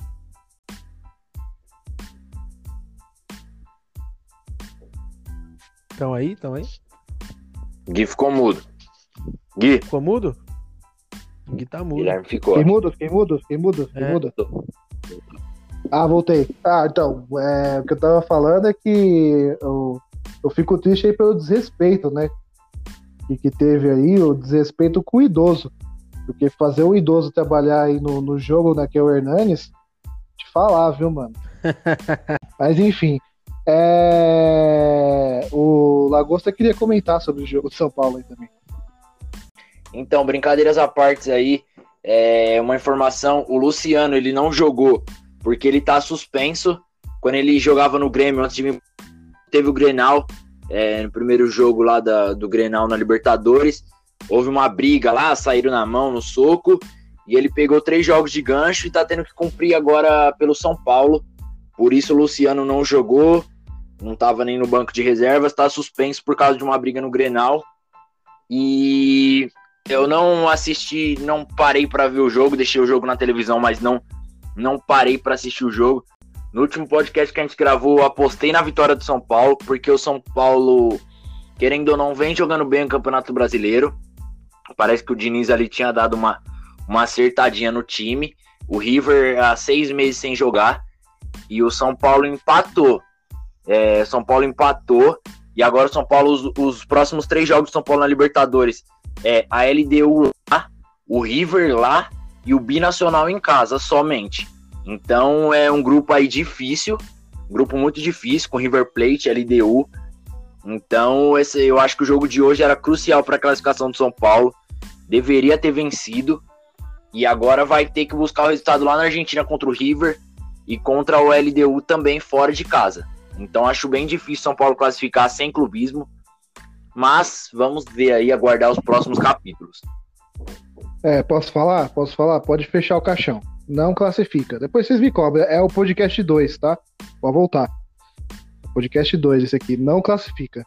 Estão aí? Estão aí? Gui ficou mudo. Gui. Ficou mudo? Gui tá mudo. Guilherme ficou. Fiquei mudo, fiquei mudo, fiquei mudo, fiquei é. mudo. Ah, voltei. Ah, então, é, o que eu tava falando é que eu, eu fico triste aí pelo desrespeito, né? Que, que teve aí, o desrespeito com o idoso. Porque fazer um idoso trabalhar aí no, no jogo, né, que é o Hernanes, te falar, viu, mano? Mas enfim. É... O Lagosta queria comentar sobre o jogo de São Paulo aí também. Então, brincadeiras à parte aí, é uma informação, o Luciano, ele não jogou porque ele tá suspenso. Quando ele jogava no Grêmio, antes de vir, teve o Grenal, é, no primeiro jogo lá da, do Grenal na Libertadores, houve uma briga lá, saíram na mão, no soco, e ele pegou três jogos de gancho e tá tendo que cumprir agora pelo São Paulo. Por isso o Luciano não jogou, não tava nem no banco de reservas, tá suspenso por causa de uma briga no Grenal. E eu não assisti, não parei para ver o jogo, deixei o jogo na televisão, mas não não parei para assistir o jogo. No último podcast que a gente gravou, apostei na vitória do São Paulo, porque o São Paulo, querendo ou não, vem jogando bem o Campeonato Brasileiro. Parece que o Diniz ali tinha dado uma, uma acertadinha no time. O River há seis meses sem jogar. E o São Paulo empatou. É, São Paulo empatou. E agora o São Paulo, os, os, próximos três jogos do São Paulo na Libertadores é a LDU lá, o River lá e o Binacional em casa somente. Então é um grupo aí difícil, um grupo muito difícil com River Plate, LDU. Então esse, eu acho que o jogo de hoje era crucial para a classificação do São Paulo deveria ter vencido e agora vai ter que buscar o resultado lá na Argentina contra o River e contra o LDU também fora de casa. Então acho bem difícil São Paulo classificar sem clubismo, mas vamos ver aí, aguardar os próximos capítulos. É, posso falar? Posso falar? Pode fechar o caixão. Não classifica. Depois vocês me cobram. É o podcast 2, tá? Pode voltar. Podcast 2, esse aqui. Não classifica.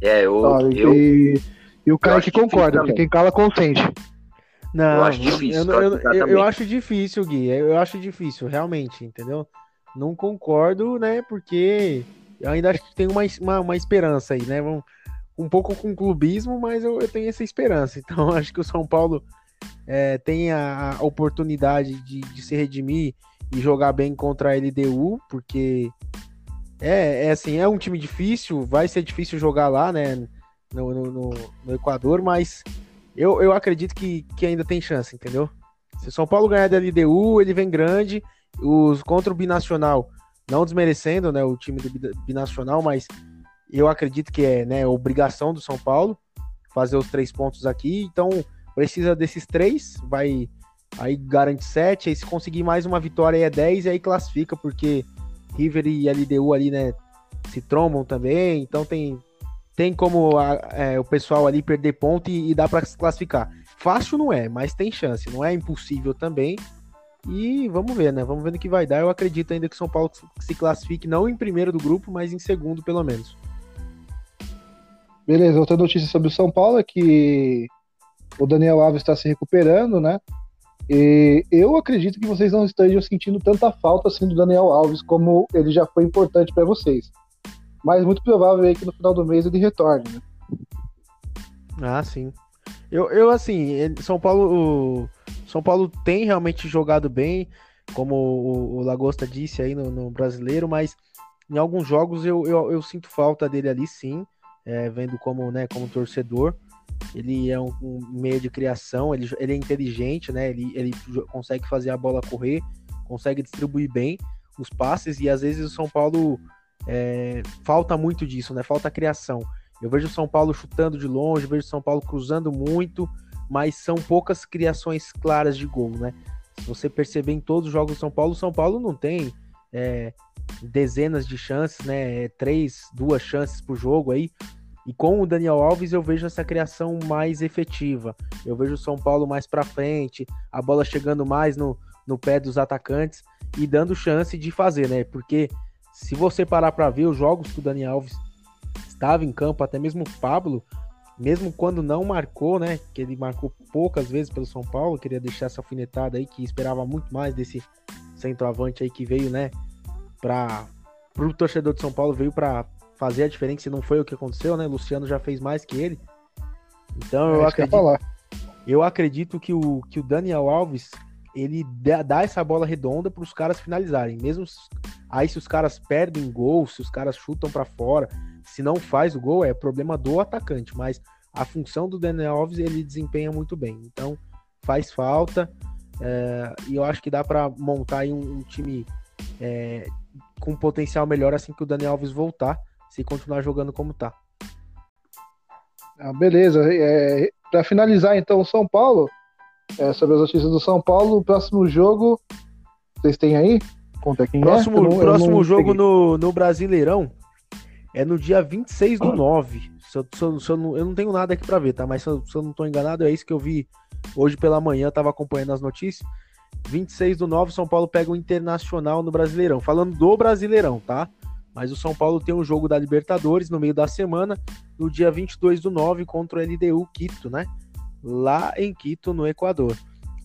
É, eu. Tá, eu... E... E o cara que concorda, porque quem cala consente. Não, eu acho difícil. Eu, eu, eu, eu, acho difícil, Gui. Eu acho difícil, realmente, entendeu? Não concordo, né? Porque eu ainda acho que tem uma, uma, uma esperança aí, né? Um, um pouco com clubismo, mas eu, eu tenho essa esperança. Então, acho que o São Paulo é, tem a, a oportunidade de, de se redimir e jogar bem contra a LDU, porque é, é assim, é um time difícil, vai ser difícil jogar lá, né? No, no, no, Equador, mas eu, eu acredito que, que ainda tem chance, entendeu? Se o São Paulo ganhar da LDU, ele vem grande. Os contra o Binacional, não desmerecendo, né, o time do Binacional, mas eu acredito que é, né, obrigação do São Paulo fazer os três pontos aqui, então precisa desses três, vai aí garante sete, aí se conseguir mais uma vitória aí é 10 e aí classifica, porque River e LDU ali, né, se trombam também, então tem tem como a, é, o pessoal ali perder ponto e, e dá para classificar. Fácil não é, mas tem chance, não é impossível também. E vamos ver, né? Vamos ver no que vai dar. Eu acredito ainda que São Paulo se classifique não em primeiro do grupo, mas em segundo, pelo menos. Beleza, outra notícia sobre o São Paulo é que o Daniel Alves está se recuperando, né? E eu acredito que vocês não estejam sentindo tanta falta assim do Daniel Alves como ele já foi importante para vocês. Mas muito provável aí que no final do mês ele retorne, né? Ah, sim. Eu, eu assim, São Paulo, São Paulo tem realmente jogado bem, como o, o Lagosta disse aí no, no, brasileiro, mas em alguns jogos eu, eu, eu sinto falta dele ali sim, é, vendo como, né, como torcedor. Ele é um, um, meio de criação, ele, ele é inteligente, né? Ele, ele consegue fazer a bola correr, consegue distribuir bem os passes e às vezes o São Paulo é, falta muito disso, né? Falta criação. Eu vejo São Paulo chutando de longe, vejo São Paulo cruzando muito, mas são poucas criações claras de gol, né? Se você perceber em todos os jogos do São Paulo, São Paulo não tem é, dezenas de chances, né? Três, duas chances por jogo aí. E com o Daniel Alves eu vejo essa criação mais efetiva. Eu vejo o São Paulo mais para frente, a bola chegando mais no, no pé dos atacantes e dando chance de fazer, né? Porque se você parar para ver os jogos que o Daniel Alves estava em campo, até mesmo o Pablo, mesmo quando não marcou, né? Que ele marcou poucas vezes pelo São Paulo, queria deixar essa alfinetada aí que esperava muito mais desse centroavante aí que veio, né? Para o torcedor de São Paulo veio para fazer a diferença e não foi o que aconteceu, né? Luciano já fez mais que ele. Então eu é acredito, eu acredito que o, que o Daniel Alves ele dá essa bola redonda para os caras finalizarem. Mesmo aí se os caras perdem gol, se os caras chutam para fora, se não faz o gol é problema do atacante, mas a função do Daniel Alves ele desempenha muito bem. Então faz falta é, e eu acho que dá para montar aí um, um time é, com potencial melhor assim que o Daniel Alves voltar se continuar jogando como tá. Ah, beleza. É, para finalizar, então, o São Paulo, é, sobre as notícias do São Paulo, o próximo jogo, vocês têm aí? Conta quem próximo, é? Não, próximo jogo no, no Brasileirão é no dia 26 do 9. Se eu, se eu, se eu, não, eu não tenho nada aqui para ver, tá? Mas se eu, se eu não tô enganado, é isso que eu vi hoje pela manhã, tava acompanhando as notícias. 26 do 9, São Paulo pega o Internacional no Brasileirão. Falando do Brasileirão, tá? Mas o São Paulo tem um jogo da Libertadores no meio da semana, no dia 22 do 9, contra o LDU Quito, né? Lá em Quito, no Equador.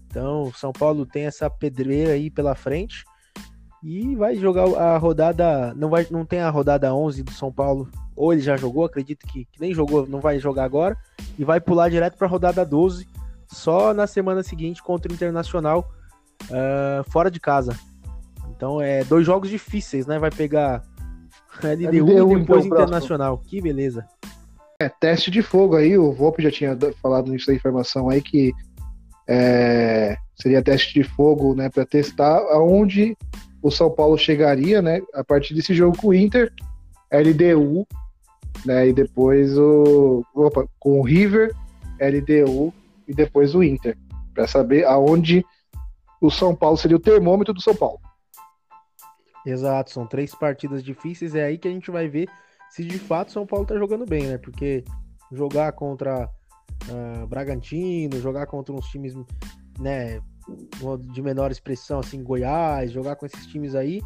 Então, São Paulo tem essa pedreira aí pela frente e vai jogar a rodada. Não, vai, não tem a rodada 11 do São Paulo, ou ele já jogou, acredito que, que nem jogou, não vai jogar agora, e vai pular direto para a rodada 12, só na semana seguinte contra o Internacional, uh, fora de casa. Então, é dois jogos difíceis, né? Vai pegar LDU, LDU e depois então, Internacional. Próximo. Que beleza. É, teste de fogo aí, o Volpe já tinha falado nisso da informação aí que é, seria teste de fogo, né, para testar aonde o São Paulo chegaria, né, a partir desse jogo com o Inter, LDU, né, e depois o opa, com o River, LDU e depois o Inter, para saber aonde o São Paulo seria o termômetro do São Paulo. Exato, são três partidas difíceis, é aí que a gente vai ver se de fato São Paulo tá jogando bem, né? Porque jogar contra uh, Bragantino, jogar contra uns times, né, de menor expressão, assim, Goiás, jogar com esses times aí,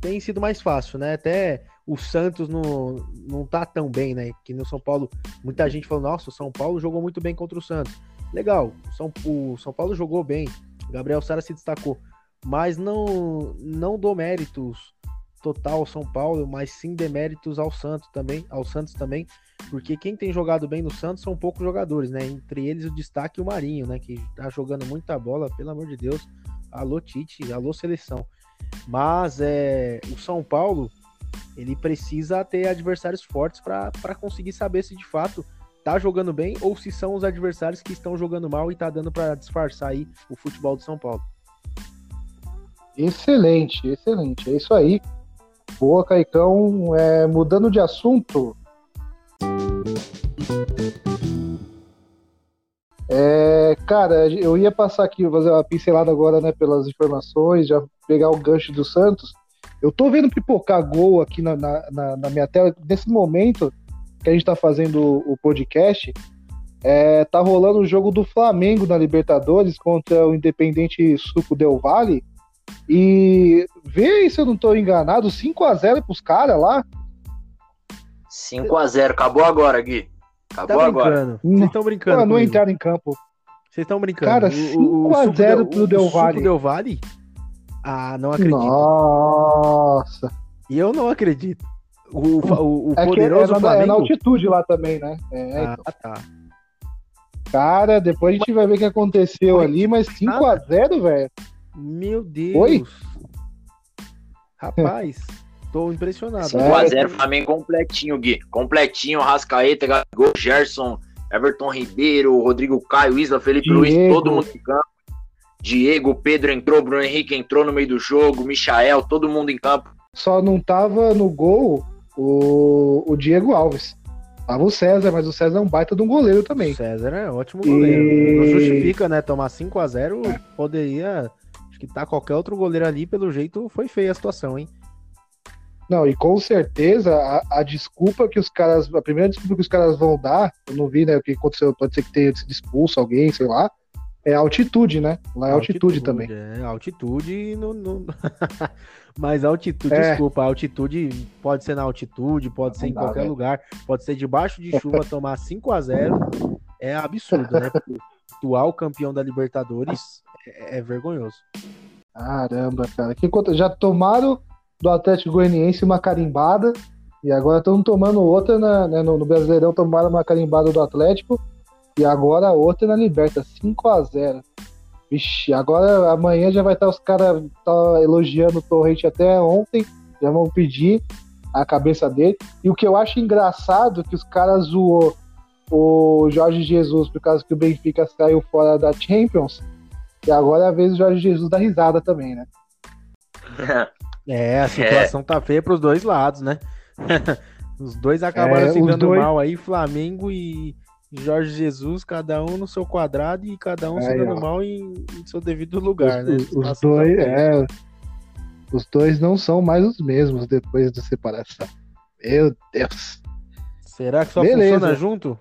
tem sido mais fácil, né? Até o Santos não, não tá tão bem, né? Que no São Paulo, muita gente falou, nossa, o São Paulo jogou muito bem contra o Santos. Legal, o São, o São Paulo jogou bem, Gabriel Sara se destacou mas não não dou méritos total ao São Paulo, mas sim deméritos ao Santos também, ao Santos também, porque quem tem jogado bem no Santos são poucos jogadores, né? Entre eles o destaque o Marinho, né, que tá jogando muita bola, pelo amor de Deus. Alô Tite, alô seleção. Mas é o São Paulo, ele precisa ter adversários fortes para conseguir saber se de fato tá jogando bem ou se são os adversários que estão jogando mal e tá dando para disfarçar aí o futebol do São Paulo. Excelente, excelente. É isso aí. Boa, Caicão. É, mudando de assunto. É, cara, eu ia passar aqui, fazer uma pincelada agora, né, pelas informações, já pegar o gancho do Santos. Eu tô vendo pipocar gol aqui na, na, na minha tela. Nesse momento que a gente tá fazendo o podcast, é, tá rolando o jogo do Flamengo na Libertadores contra o Independente Suco Del Valle. E vê se eu não tô enganado, 5 a 0 pros caras lá. 5 a 0 acabou agora, Gui. Acabou tá agora. Vocês estão brincando. não entraram em campo. Vocês estão brincando. Cara, 5x0 pro Del Valle. Del Valle? Ah, não acredito. Nossa. E eu não acredito. O, o, o é poderoso é na, Flamengo... é na altitude lá também, né? É, ah, então. tá. Cara, depois a gente vai ver o que aconteceu ali, mas 5x0, velho. Meu Deus. Oi? Rapaz, tô impressionado. 5x0 Flamengo completinho, Gui. Completinho, Rascaeta, Gol, Gerson, Everton Ribeiro, Rodrigo Caio, Isla, Felipe Diego. Luiz, todo mundo em campo. Diego, Pedro entrou, Bruno Henrique entrou no meio do jogo, Michael, todo mundo em campo. Só não tava no gol o, o Diego Alves. Tava o César, mas o César é um baita de um goleiro também. O César é ótimo goleiro. E- Não justifica, né? Tomar 5x0 poderia. Acho que tá qualquer outro goleiro ali, pelo jeito foi feia a situação, hein? Não, e com certeza a, a desculpa que os caras. A primeira desculpa que os caras vão dar, eu não vi, né? O que aconteceu, pode ser que tenha sido expulso alguém, sei lá. É a altitude, né? Lá é altitude, também. É, altitude no. no- Mas altitude, É. desculpa, altitude pode ser na altitude, pode Não ser em qualquer né? lugar, pode ser debaixo de chuva, tomar 5 a 0 é absurdo, né? Porque o atual campeão da Libertadores é, é vergonhoso. Caramba, cara. Que conta- já tomaram do Atlético Goianiense uma carimbada e agora estão tomando outra na- né, no, no Brasileirão, tomaram uma carimbada do Atlético e agora outra na Liberta, 5 a 0 Vixe, agora amanhã já vai estar os caras tá elogiando o Torrente até ontem, já vão pedir a cabeça dele. E o que eu acho engraçado que os caras zoou o Jorge Jesus por causa que o Benfica saiu fora da Champions. E agora é a vez do Jorge Jesus dar risada também, né? É, a situação tá feia pros dois lados, né? os dois acabaram É, se dando dois- mal aí, Flamengo e Jorge Jesus, cada um no seu quadrado e cada um se Aí, dando ó. mal em, em seu devido lugar, os, né? os- os tá dois, é, os dois não são mais os mesmos depois da separação. Meu Deus. Será que só Beleza. funciona junto?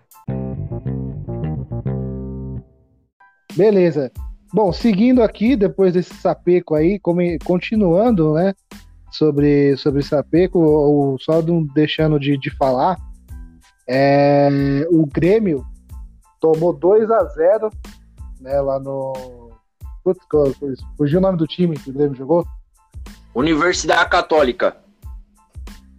Beleza. Bom, seguindo aqui, depois desse sapeco aí, continuando, né, sobre, sobre sapeco, ou só não deixando de, de falar, é, o Grêmio tomou 2 a 0 né, lá no... Putz, fugiu o nome do time que o Grêmio jogou? Universidade Católica.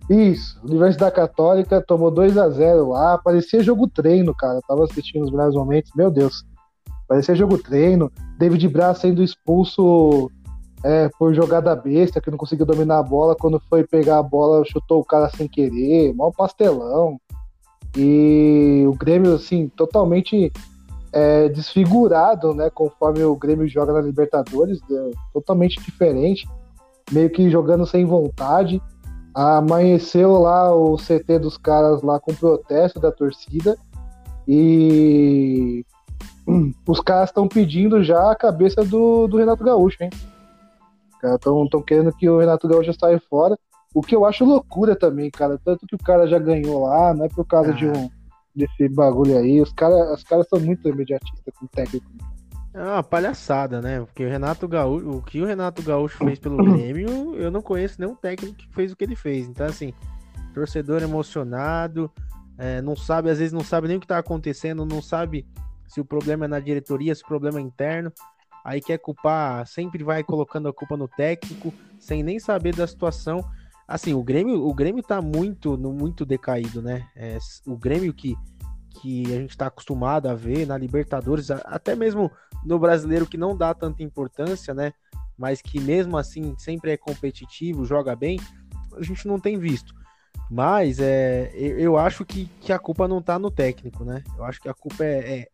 Isso, Universidade Católica tomou 2 a 0 lá, parecia jogo treino, cara. Eu tava assistindo os melhores momentos, meu Deus. Parecia jogo treino. David Braz sendo expulso é, por jogada besta, que não conseguiu dominar a bola. Quando foi pegar a bola, chutou o cara sem querer, mal pastelão. E o Grêmio, assim, totalmente é, desfigurado, né? Conforme o Grêmio joga na Libertadores, é, totalmente diferente, meio que jogando sem vontade. Amanheceu lá o CT dos caras lá com protesto da torcida e os caras estão pedindo já a cabeça do, do Renato Gaúcho, hein? Os caras estão querendo que o Renato Gaúcho saia fora. O que eu acho loucura também, cara. Tanto que o cara já ganhou lá, não é por causa Ah. de um desse bagulho aí. Os caras os caras são muito imediatistas com o técnico. É uma palhaçada, né? Porque o Renato Gaúcho, o que o Renato Gaúcho fez pelo Grêmio, eu não conheço nenhum técnico que fez o que ele fez. Então, assim, torcedor emocionado, é, não sabe, às vezes não sabe nem o que tá acontecendo, não sabe se o problema é na diretoria, se o problema é interno. Aí quer culpar, sempre vai colocando a culpa no técnico, sem nem saber da situação. Assim, o Grêmio, o Grêmio tá muito, muito decaído, né? É, o Grêmio que, que a gente tá acostumado a ver na Libertadores, até mesmo no brasileiro que não dá tanta importância, né? Mas que mesmo assim sempre é competitivo, joga bem, a gente não tem visto. Mas é, eu, eu acho que, que a culpa não tá no técnico, né? Eu acho que a culpa é, é-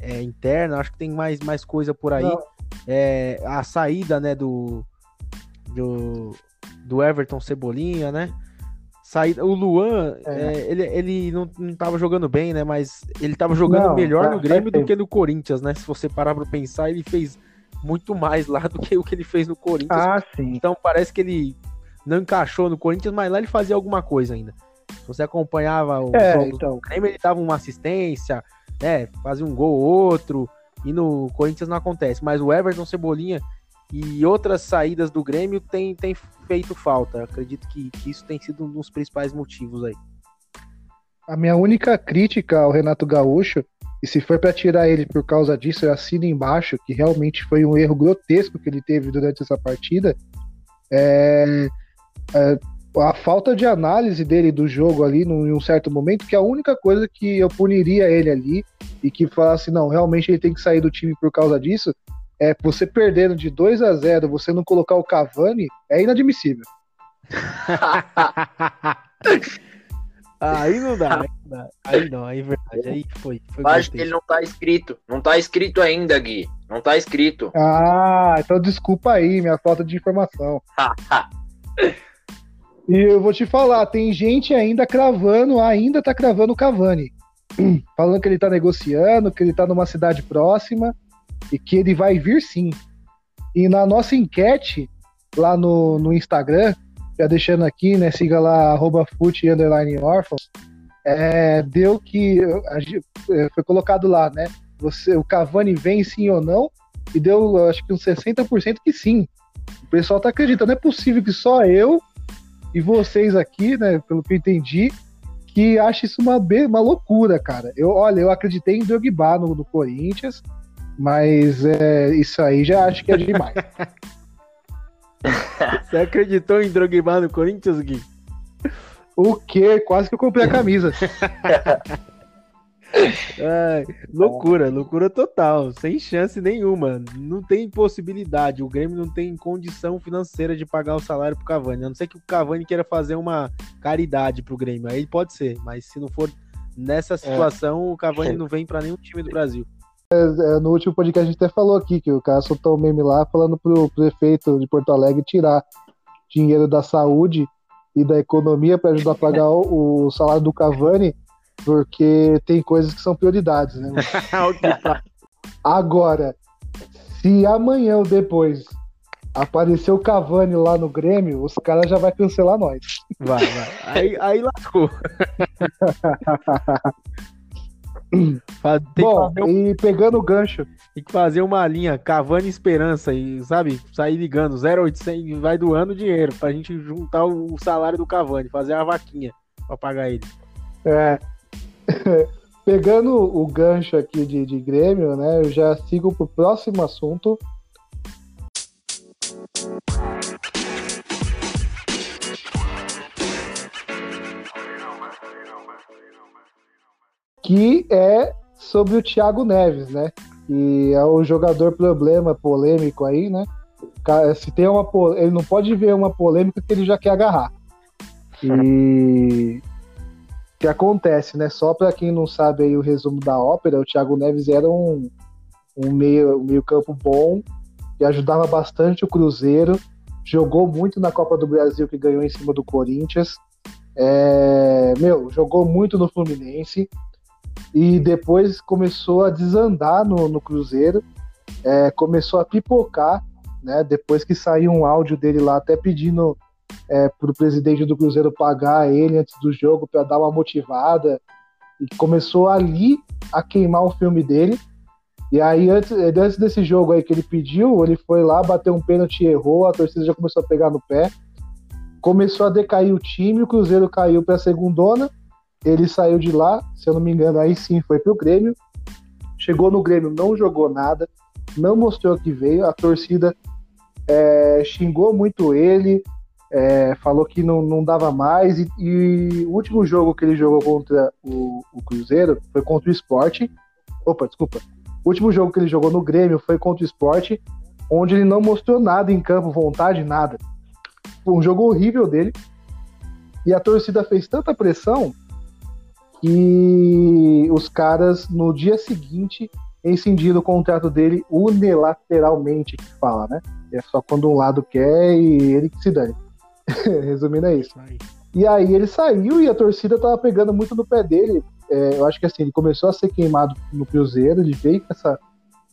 é interna, acho que tem mais, mais coisa por aí. É, a saída, né, do, do, do Everton Cebolinha, né? Saída, o Luan, é. É, ele, ele não, não tava jogando bem, né? Mas ele tava jogando não, melhor tá, no Grêmio do que no Corinthians, né? Se você parar pra pensar, ele fez muito mais lá do que o que ele fez no Corinthians. Ah, sim. Então parece que ele não encaixou no Corinthians, mas lá ele fazia alguma coisa ainda. Se você acompanhava o é, jogo então. do Grêmio, ele dava uma assistência, né? Fazia um gol ou outro. E no Corinthians não acontece. Mas o Everton Cebolinha e outras saídas do Grêmio tem, tem feito falta. Acredito que, que isso tem sido um dos principais motivos aí. A minha única crítica ao Renato Gaúcho, e se for para tirar ele por causa disso, eu assino embaixo que realmente foi um erro grotesco que ele teve durante essa partida, é, é a falta de análise dele do jogo ali num, em um certo momento, que é a única coisa que eu puniria ele ali e que falasse, não, realmente ele tem que sair do time por causa disso, é você perdendo de 2 a 0 você não colocar o Cavani, é inadmissível. aí não dá, aí não dá. Aí não, aí é verdade. Aí foi. foi Acho que ele não tá escrito. Não tá escrito ainda, Gui. Não tá escrito. Ah, então desculpa aí, minha falta de informação. E eu vou te falar, tem gente ainda cravando, ainda tá cravando o Cavani. Falando que ele tá negociando, que ele tá numa cidade próxima e que ele vai vir sim. E na nossa enquete, lá no, no Instagram, já deixando aqui, né? Siga lá, arroba fute, underline é, deu que. É, foi colocado lá, né? Você, o Cavani vem sim ou não, e deu acho que uns 60% que sim. O pessoal tá acreditando. É possível que só eu e vocês aqui, né, pelo que eu entendi, que acha isso uma, uma loucura, cara. Eu, olha, eu acreditei em Drogba no, no Corinthians, mas é, isso aí já acho que é demais. Você acreditou em Drogba no Corinthians, Gui? O quê? Quase que eu comprei a camisa. Ai, loucura, loucura total, sem chance nenhuma. Não tem possibilidade. O Grêmio não tem condição financeira de pagar o salário pro Cavani. A não ser que o Cavani queira fazer uma caridade pro Grêmio. Aí pode ser, mas se não for nessa é. situação, é. o Cavani não vem para nenhum time do Brasil. É, é, no último podcast a gente até falou aqui que o cara soltou um meme lá falando pro prefeito de Porto Alegre tirar dinheiro da saúde e da economia para ajudar a pagar o, o salário do Cavani porque tem coisas que são prioridades, né? Agora, se amanhã ou depois aparecer o Cavani lá no Grêmio, os caras já vai cancelar nós. Vai, vai. Aí, aí lascou. Bom, um... e pegando o gancho. Tem que fazer uma linha Cavani Esperança e, sabe, sair ligando 0800 e vai doando dinheiro pra gente juntar o salário do Cavani, fazer a vaquinha pra pagar ele. É. Pegando o gancho aqui de, de Grêmio, né? Eu já sigo pro próximo assunto. Que é sobre o Thiago Neves, né? Que é o jogador problema, polêmico aí, né? Se tem uma ele não pode ver uma polêmica que ele já quer agarrar. E que acontece, né? Só para quem não sabe aí o resumo da ópera, o Thiago Neves era um, um meio, um meio campo bom e ajudava bastante o Cruzeiro, jogou muito na Copa do Brasil que ganhou em cima do Corinthians, é, meu, jogou muito no Fluminense e depois começou a desandar no, no Cruzeiro, é, começou a pipocar, né? Depois que saiu um áudio dele lá até pedindo é, para o presidente do Cruzeiro pagar ele antes do jogo para dar uma motivada. E começou ali a queimar o filme dele. E aí, antes, antes desse jogo aí que ele pediu, ele foi lá, bateu um pênalti e errou, a torcida já começou a pegar no pé. Começou a decair o time, o Cruzeiro caiu para a segundona. Ele saiu de lá, se eu não me engano, aí sim foi pro Grêmio. Chegou no Grêmio, não jogou nada, não mostrou que veio. A torcida é, xingou muito ele, é, falou que não, não dava mais. E, e, o último jogo que ele jogou contra o, o Cruzeiro foi contra o Esporte. Opa, desculpa. O último jogo que ele jogou no Grêmio foi contra o Esporte, onde ele não mostrou nada em campo, vontade, nada. Foi um jogo horrível dele. E a torcida fez tanta pressão que os caras, no dia seguinte, incendiram o contrato dele unilateralmente, que fala, né? É só quando um lado quer e ele que se dane. Resumindo é isso. E aí ele saiu e a torcida tava pegando muito no pé dele. É, eu acho que assim, ele começou a ser queimado no Cruzeiro, ele veio com essa,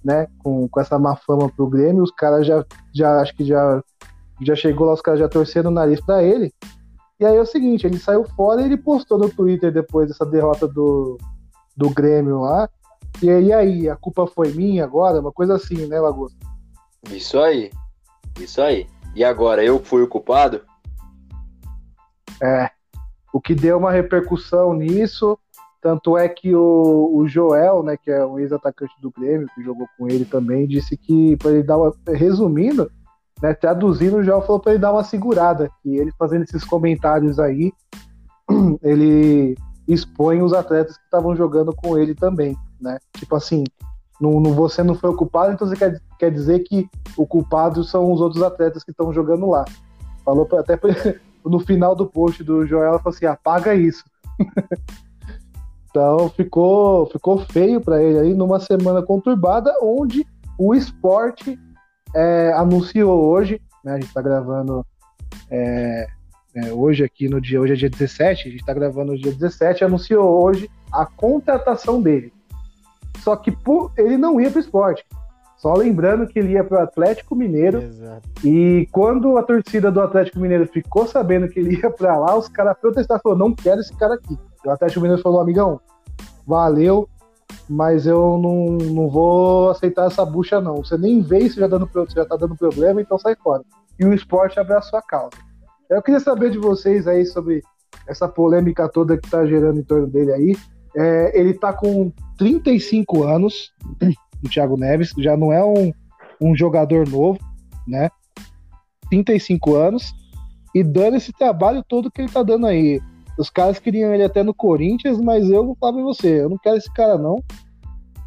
né, com, com essa má fama pro Grêmio, os caras já, já acho que já, já chegou lá, os caras já torcendo o nariz pra ele. E aí é o seguinte, ele saiu fora e ele postou no Twitter depois dessa derrota do, do Grêmio lá. E aí, aí, a culpa foi minha agora? Uma coisa assim, né, Lagosta? Isso aí. Isso aí. E agora, eu fui o culpado? É. O que deu uma repercussão nisso, tanto é que o, o Joel, né, que é um ex-atacante do Grêmio, que jogou com ele também, disse que, para ele dar uma. Resumindo, né, traduzindo, o Joel falou para ele dar uma segurada, que ele fazendo esses comentários aí, ele expõe os atletas que estavam jogando com ele também, né? Tipo assim, não, você não foi o culpado, então você quer, quer dizer que o culpado são os outros atletas que estão jogando lá. Falou pra, até no final do post do Joel, ela falou assim: apaga isso. então ficou, ficou feio para ele aí numa semana conturbada, onde o esporte é, anunciou hoje, né, a gente está gravando é, é, hoje aqui no dia, hoje é dia 17, a gente está gravando no dia 17, anunciou hoje a contratação dele. Só que por, ele não ia para o esporte. Só lembrando que ele ia para o Atlético Mineiro. Exato. E quando a torcida do Atlético Mineiro ficou sabendo que ele ia para lá, os caras protestaram, falou: não quero esse cara aqui. O Atlético Mineiro falou: amigão, valeu, mas eu não, não vou aceitar essa bucha, não. Você nem veio, você já, dando, você já tá dando problema, então sai fora. E o esporte abraçou a causa. Eu queria saber de vocês aí sobre essa polêmica toda que tá gerando em torno dele aí. É, ele tá com 35 anos, o Thiago Neves, já não é um, um jogador novo, né? 35 anos, e dando esse trabalho todo que ele tá dando aí. Os caras queriam ele até no Corinthians, mas eu vou falar pra você, eu não quero esse cara não.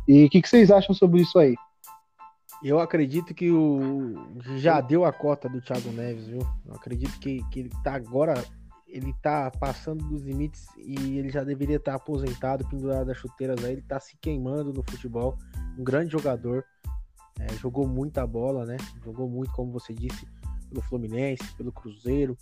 E o que, que, vocês acham sobre isso aí? Eu acredito que o já deu a cota do Thiago Neves, viu? Eu acredito que, que ele tá agora ele tá passando dos limites e ele já deveria estar tá aposentado, pendurado das chuteiras aí, ele tá se queimando no futebol. Um grande jogador, é, jogou muita bola, né? Jogou muito, como você disse, pelo Fluminense, pelo Cruzeiro.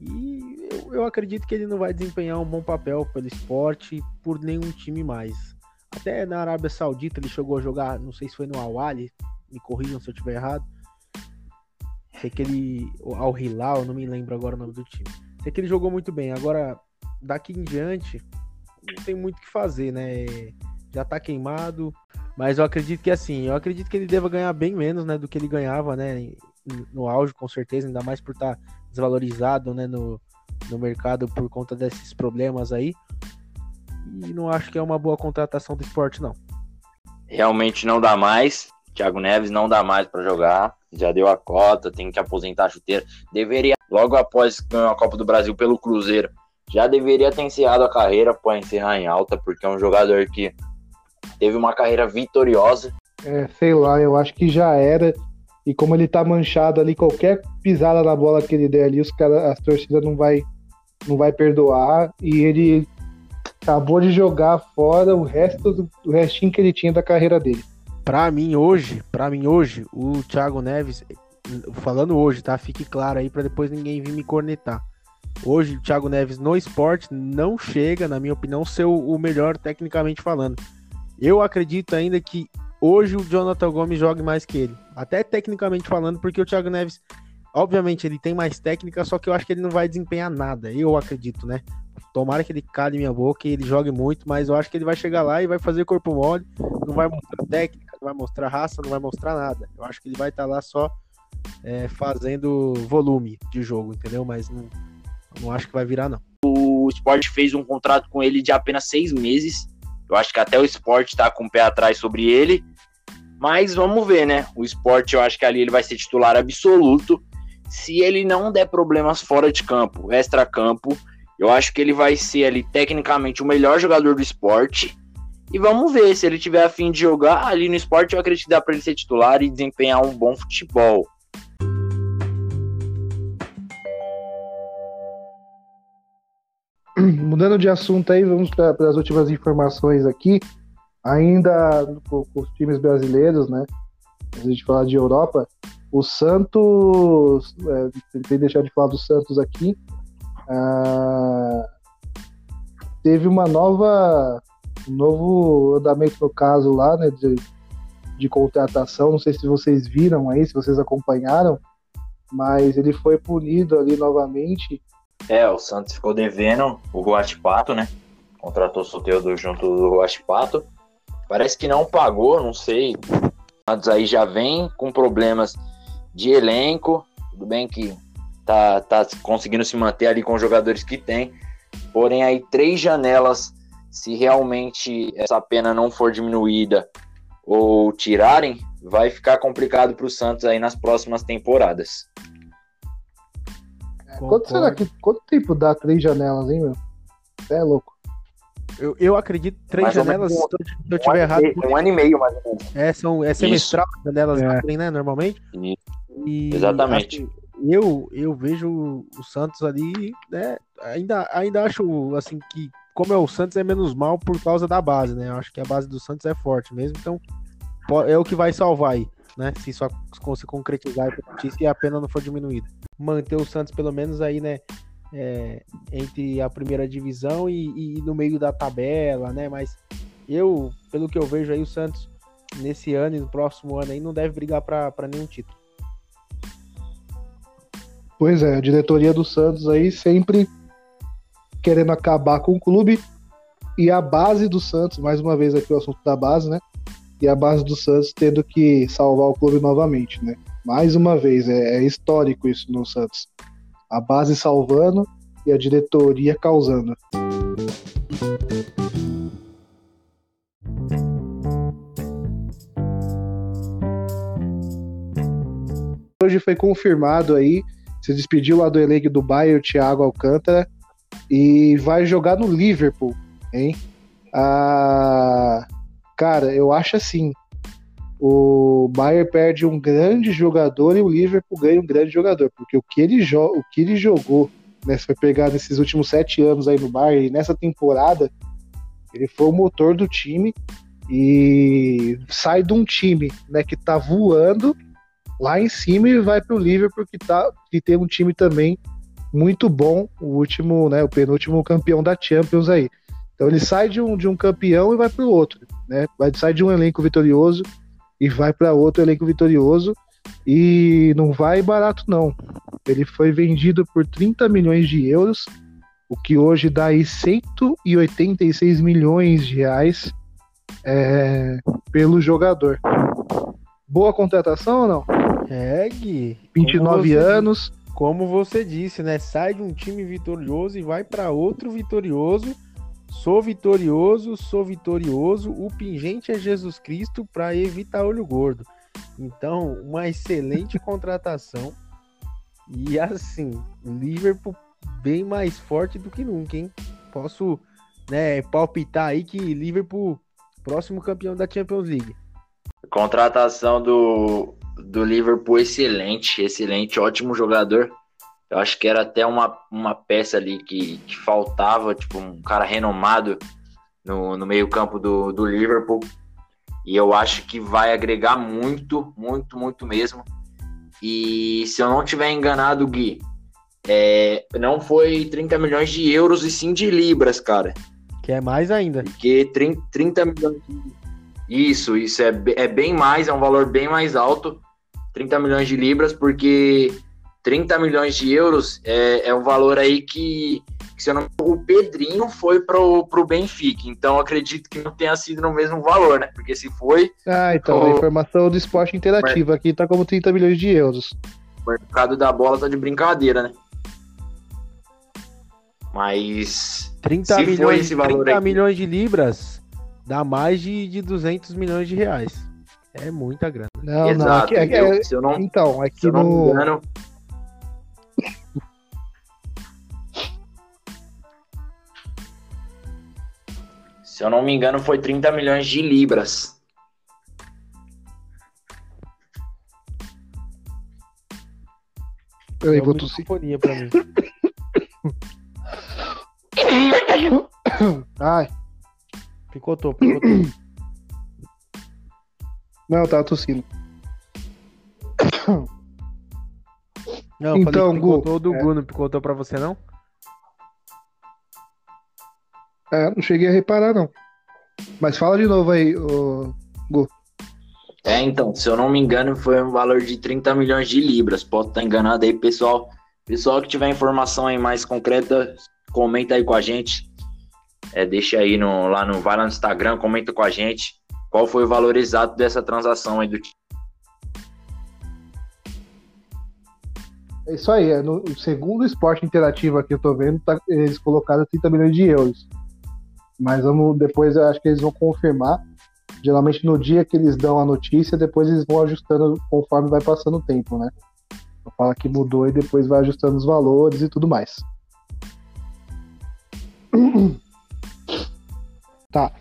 E eu, eu acredito que ele não vai desempenhar um bom papel pelo esporte por nenhum time mais. Até na Arábia Saudita ele chegou a jogar, não sei se foi no Awali, me corrijam se eu estiver errado. Sei que ele. Al Hilal, não me lembro agora o nome do time Sei que ele jogou muito bem. Agora, daqui em diante, não tem muito o que fazer, né? Já tá queimado. Mas eu acredito que assim, eu acredito que ele deva ganhar bem menos, né, do que ele ganhava, né, no auge, com certeza, ainda mais por estar tá desvalorizado, né, no, no mercado por conta desses problemas aí. E não acho que é uma boa contratação do esporte, não. Realmente não dá mais. Thiago Neves não dá mais para jogar. Já deu a cota, tem que aposentar a chuteira. Deveria logo após ganhar a Copa do Brasil pelo Cruzeiro, já deveria ter encerrado a carreira para encerrar em alta, porque é um jogador que teve uma carreira vitoriosa. É, sei lá, eu acho que já era. E como ele tá manchado ali, qualquer pisada na bola que ele der ali, os cara, as torcidas não vai, não vai perdoar. E ele acabou de jogar fora o resto do o restinho que ele tinha da carreira dele. Para mim hoje, para mim hoje, o Thiago Neves falando hoje, tá? Fique claro aí para depois ninguém vir me cornetar. Hoje o Thiago Neves no esporte não chega, na minha opinião, ser o melhor tecnicamente falando. Eu acredito ainda que hoje o Jonathan Gomes jogue mais que ele. Até tecnicamente falando, porque o Thiago Neves, obviamente, ele tem mais técnica, só que eu acho que ele não vai desempenhar nada. Eu acredito, né? Tomara que ele cale minha boca e ele jogue muito, mas eu acho que ele vai chegar lá e vai fazer corpo mole, não vai mostrar técnica, não vai mostrar raça, não vai mostrar nada. Eu acho que ele vai estar tá lá só é, fazendo volume de jogo, entendeu? Mas não, não acho que vai virar, não. O Sport fez um contrato com ele de apenas seis meses. Eu acho que até o Sport tá com o pé atrás sobre ele. Mas vamos ver, né? O Sport, eu acho que ali ele vai ser titular absoluto. Se ele não der problemas fora de campo, extra-campo, eu acho que ele vai ser ali tecnicamente o melhor jogador do esporte. E vamos ver, se ele tiver a fim de jogar ali no esporte, eu acredito que dá para ele ser titular e desempenhar um bom futebol. Mudando de assunto aí, vamos para as últimas informações aqui. Ainda com, com, os times brasileiros, né? A gente falar de Europa. O Santos, é, tentei deixar de falar do Santos aqui, ah, teve uma nova, um novo andamento no caso lá, né, de, de contratação. Não sei se vocês viram aí, se vocês acompanharam, mas ele foi punido ali novamente. É, o Santos ficou devendo o Ruachipato, né? Contratou o Soteldo junto do Ruachipato. Parece que não pagou, não sei. Santos aí já vem com problemas de elenco. Tudo bem que tá, tá conseguindo se manter ali com os jogadores que tem. Porém, aí três janelas, se realmente essa pena não for diminuída ou tirarem, vai ficar complicado para o Santos aí nas próximas temporadas. Quanto será que quanto tempo dá três janelas, hein, meu? É louco. Eu, eu acredito três mais janelas, se eu, eu tiver um errado. um ano e meio, mais ou menos. É, são, é semestral as janelas é. né, normalmente. E, Exatamente. Eu, eu vejo o Santos ali, né? Ainda, ainda acho assim que, como é o Santos, é menos mal por causa da base, né? Eu acho que a base do Santos é forte mesmo, então é o que vai salvar aí, né? Se isso se concretizar e a pena não for diminuída. Manter o Santos pelo menos aí, né? É, entre a primeira divisão e, e, no meio da tabela, né? Mas eu, pelo que eu vejo aí, o Santos nesse ano e no próximo ano aí não deve brigar para nenhum título. Pois é, a diretoria do Santos aí sempre querendo acabar com o clube e a base do Santos, mais uma vez aqui o assunto da base, né? E a base do Santos tendo que salvar o clube novamente, né? Mais uma vez, é, é histórico isso no Santos. A base salvando e a diretoria causando. Hoje foi confirmado aí se despediu lá do elenco do Bayern, o Thiago Alcântara, e vai jogar no Liverpool, hein? Ah, cara, eu acho assim, o Bayern perde um grande jogador e o Liverpool ganha um grande jogador, porque o que ele, o que ele jogou, né, se pegar nesses últimos sete anos aí no Bayern, e nessa temporada, ele foi o motor do time e sai de um time né, que tá voando lá em cima e vai para o Liverpool que, tá, que tem um time também muito bom, o último, né, o penúltimo campeão da Champions aí. Então ele sai de um, de um campeão e vai para o outro, né? Vai sai de um elenco vitorioso e vai para outro elenco vitorioso e não vai barato não. Ele foi vendido por 30 milhões de euros, o que hoje dá aí 186 milhões de reais é, pelo jogador. Boa contratação ou não? É, Gui. 29 anos. Como você disse, né? Sai de um time vitorioso e vai para outro vitorioso. Sou vitorioso, sou vitorioso. O pingente é Jesus Cristo para evitar olho gordo. Então, uma excelente contratação. E assim, Liverpool bem mais forte do que nunca, hein? Posso, né, palpitar aí que Liverpool próximo campeão da Champions League. Contratação do, do Liverpool excelente, excelente, ótimo jogador. Eu acho que era até uma, uma peça ali que, que faltava, tipo, um cara renomado no, no meio-campo do, do Liverpool. E eu acho que vai agregar muito, muito, muito mesmo. E se eu não tiver enganado, Gui, é, não foi 30 milhões de euros e sim de libras, cara. Que é mais ainda. Porque 30, 30 milhões de isso, isso é, é bem mais, é um valor bem mais alto, 30 milhões de libras, porque 30 milhões de euros é, é um valor aí que, que se eu não o Pedrinho foi pro, pro Benfica, então acredito que não tenha sido no mesmo valor, né? Porque se foi. Ah, então, o... a informação do esporte interativo aqui tá como 30 milhões de euros. O mercado da bola tá de brincadeira, né? Mas. 30 milhões, 30 milhões de libras dá mais de, de 200 milhões de reais. É muita grana. Não, Exato. não. Aqui, aqui, é, se eu não, então, aqui se eu não no... me engano... Se eu não me engano, foi 30 milhões de libras. Peraí, vou tossir. pra mim. Ai. Picotou, picotou. Não, eu tava tossindo. Não, Então, falei que Gu, do é. Gu, não contou pra você, não? É, não cheguei a reparar, não. Mas fala de novo aí, ô, Gu. É, então, se eu não me engano, foi um valor de 30 milhões de libras. Posso estar enganado aí, pessoal. Pessoal que tiver informação aí mais concreta, comenta aí com a gente. É, deixa aí no, lá no, vai lá no Instagram, comenta com a gente qual foi o valor exato dessa transação aí do time. É isso aí, é no o segundo esporte interativo aqui eu tô vendo, tá, eles colocaram 30 milhões de euros. Mas vamos, depois eu acho que eles vão confirmar. Geralmente no dia que eles dão a notícia, depois eles vão ajustando conforme vai passando o tempo, né? Fala que mudou e depois vai ajustando os valores e tudo mais. Tá.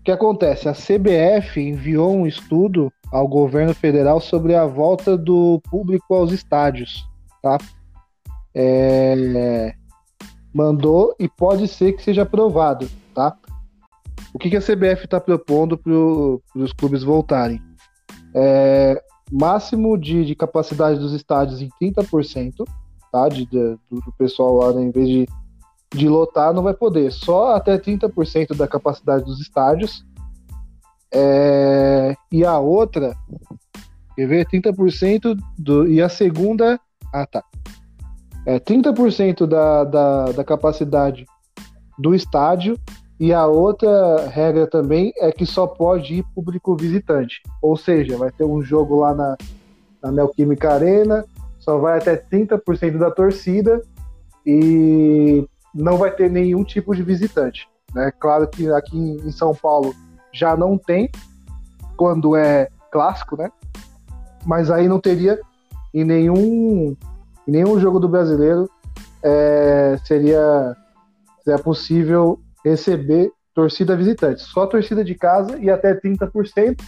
O que acontece? A CBF enviou um estudo ao governo federal sobre a volta do público aos estádios, tá? É, Mandou e pode ser que seja aprovado, tá? O que, que a CBF está propondo para os clubes voltarem? É, máximo de, de capacidade dos estádios em 30%, tá? De, de- do, pessoal lá, né, em vez de, de lotar, não vai poder. Só até 30% da capacidade dos estádios. É, e a outra, quer ver? 30% do. E a segunda. Ah, tá. É 30% da, da, da capacidade do estádio. E a outra regra também é que só pode ir público visitante. Ou seja, vai ter um jogo lá na, na Neoquímica Arena, só vai até 30% da torcida e não vai ter nenhum tipo de visitante. Né? Claro que aqui em São Paulo já não tem, quando é clássico, né? Mas aí não teria em nenhum, nenhum jogo do brasileiro é, seria, seria possível receber torcida visitante. Só torcida de casa e até 30%.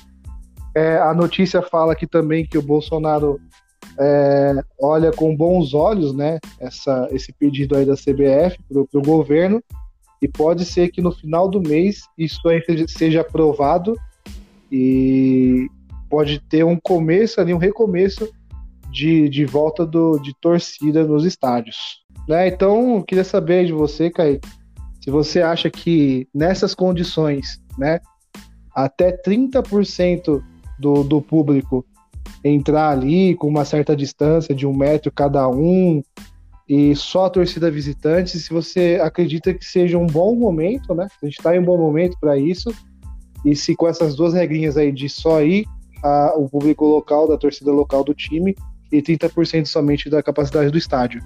É, a notícia fala aqui também que o Bolsonaro é, olha com bons olhos né, essa, esse pedido aí da CBF para o governo e pode ser que no final do mês isso aí seja- seja aprovado e pode ter um começo ali, um recomeço de, de volta do, de torcida nos estádios. Né? Então, queria saber de você, Kaique, se você acha que nessas condições, né, até 30% do, do público entrar ali com uma certa distância de um metro cada um e só a torcida visitante, se você acredita que seja um bom momento, né? A gente está em um bom momento para isso. E se com essas duas regrinhas aí de só ir a, o público local, da torcida local do time, e 30% somente da capacidade do estádio.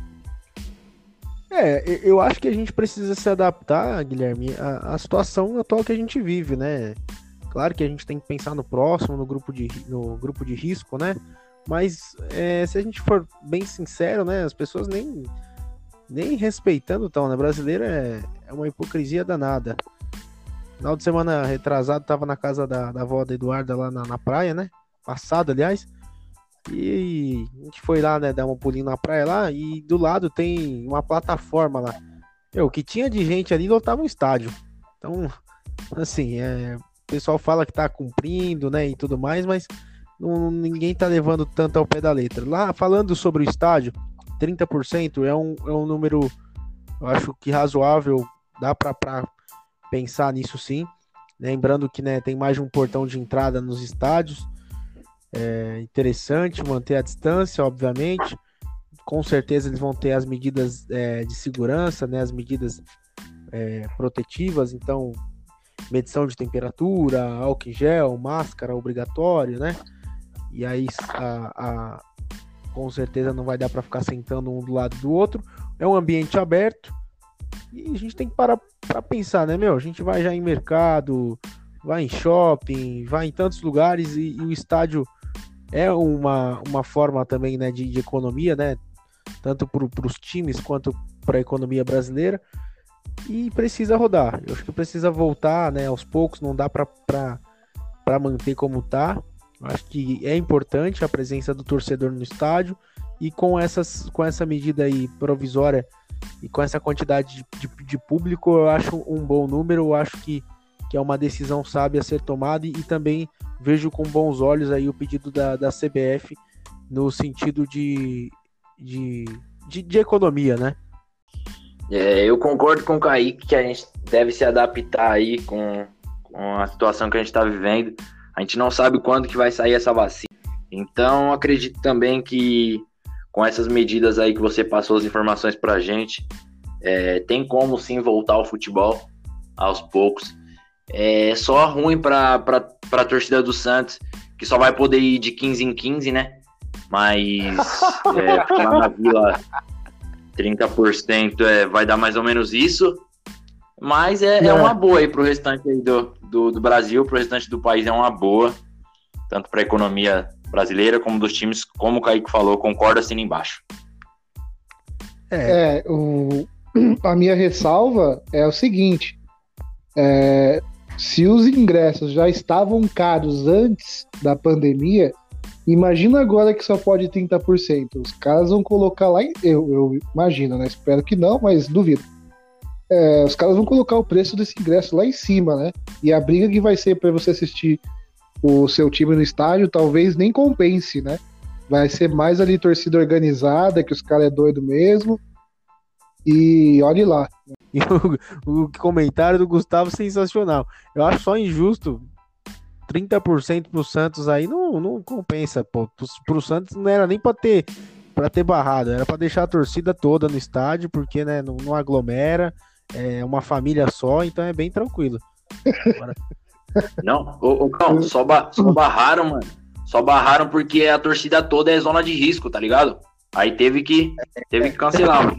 É, eu- acho que a gente precisa se adaptar, Guilherme, à, à situação atual que a gente vive, né? Claro que a gente tem que pensar no próximo, no grupo de, no grupo de risco, né? Mas é, se a gente for bem sincero, né? As pessoas nem, nem respeitando estão, né? Brasileiro é, é uma hipocrisia danada. Final de semana retrasado, tava na casa da, da avó da Eduarda lá na, na praia, né? Passado, aliás. E a gente foi lá, né, dar um pulinho na praia lá, e do lado tem uma plataforma lá. O que tinha de gente ali lotava um estádio. Então, assim, é, o pessoal fala que tá cumprindo, né, e tudo mais, mas não- ninguém tá levando tanto ao pé da letra. Lá, falando sobre o estádio, 30% é um, é um número, eu acho que razoável, dá pra pensar nisso sim. Lembrando que, né, tem mais de um portão de entrada nos estádios. É interessante manter a distância, obviamente. Com certeza eles vão ter as medidas é, de segurança, né, as medidas é, protetivas, então medição de temperatura, álcool em gel, máscara obrigatório, né? E aí a, a- com certeza não vai dar para ficar sentando um do lado do outro. É um ambiente aberto e a gente tem que parar para pensar, né, meu? A gente vai já em mercado, vai em shopping, vai em tantos lugares e, e o estádio é uma, uma forma também né, de, de economia, né? Tanto para os times quanto para a economia brasileira. E precisa rodar. Eu acho que precisa voltar né, aos poucos, não dá para manter como tá. Eu acho que é importante a presença do torcedor no estádio. E com, essas, com essa medida aí provisória e com essa quantidade de, de, de público, eu acho um bom número. Eu acho que, que é uma decisão sábia a ser tomada e, e também vejo com bons olhos aí o pedido da, da CBF no sentido de, de, de, de economia, né? É, eu concordo com o Kaique que a gente deve se adaptar aí com, com a situação que a gente está vivendo. A gente não sabe quando que vai sair essa vacina. Então, acredito também que com essas medidas aí que você passou as informações para a gente, é, tem como sim voltar ao futebol aos poucos. É só ruim para a torcida do Santos, que só vai poder ir de 15 em 15, né? Mas é, lá na Vila 30% é, vai dar mais ou menos isso. Mas é, é uma boa aí pro restante aí do, do, do Brasil, pro restante do país é uma boa. Tanto para a economia brasileira como dos times, como o Kaique falou, concorda assim embaixo. É, é o, a minha ressalva é o seguinte: é, se os ingressos já estavam caros antes da pandemia, imagina agora que só pode 30%. Os caras vão colocar lá, em, eu, eu imagino, né? Espero que não, mas duvido. É, os caras vão colocar o preço desse ingresso lá em cima, né? E a briga que vai ser para você assistir o seu time no estádio talvez nem compense, né? Vai ser mais ali torcida organizada, que os caras é doido mesmo. E olhe lá. E o, o comentário do Gustavo sensacional. Eu acho só injusto 30% pro Santos aí não, não compensa, pô. Pro, pro Santos não era nem para ter para ter barrado, era para deixar a torcida toda no estádio, porque né, não, não, aglomera, é uma família só, então é bem tranquilo. Agora... Não, ô, ô Cão, só, ba só barraram, mano. Só barraram porque a torcida toda é zona de risco, tá ligado? Aí teve que, teve que cancelar.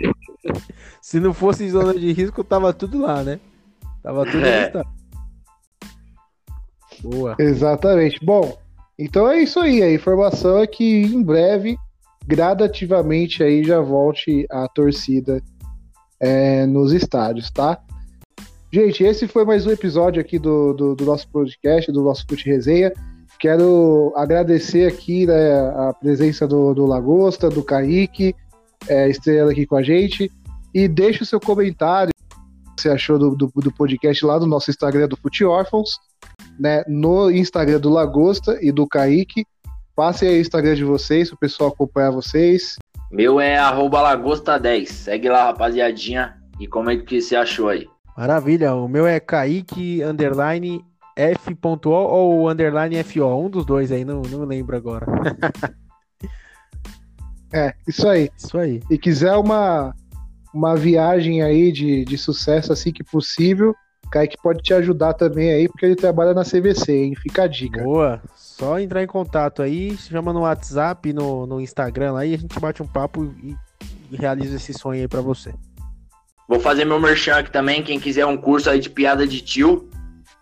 Se não fosse zona de risco, tava tudo lá, né? Tava tudo é. Boa. Exatamente. Bom, então é isso aí. A informação é que em breve, gradativamente aí já volte a torcida é, nos estádios, tá? Gente, esse foi mais um episódio aqui do, do, do nosso podcast, do nosso Fute Resenha. Quero agradecer aqui né, a presença do, do Lagosta, do Kaique, é, estrela aqui com a gente. E deixe o seu comentário o que você achou do, do, do, podcast lá no nosso Instagram do Fute Orphans, né, no Instagram do Lagosta e do Kaique. Passem aí o Instagram de vocês, para o pessoal acompanhar vocês. Meu é lagosta10. Segue lá, rapaziadinha, e comenta o que você achou aí. Maravilha, o meu é Kaique, underline F.O ou underline FO, um dos dois aí, não, não lembro agora. é, isso aí. Isso aí. E quiser uma, uma viagem aí de, de sucesso assim que possível, Kaique pode te ajudar também aí, porque ele trabalha na CVC, hein? Fica a dica. Boa. Só entrar em contato aí, chama no WhatsApp, no, no Instagram aí, a gente bate um papo e, e realiza esse sonho aí pra você. Vou fazer meu merchan aqui também, quem quiser um curso aí de piada de tio,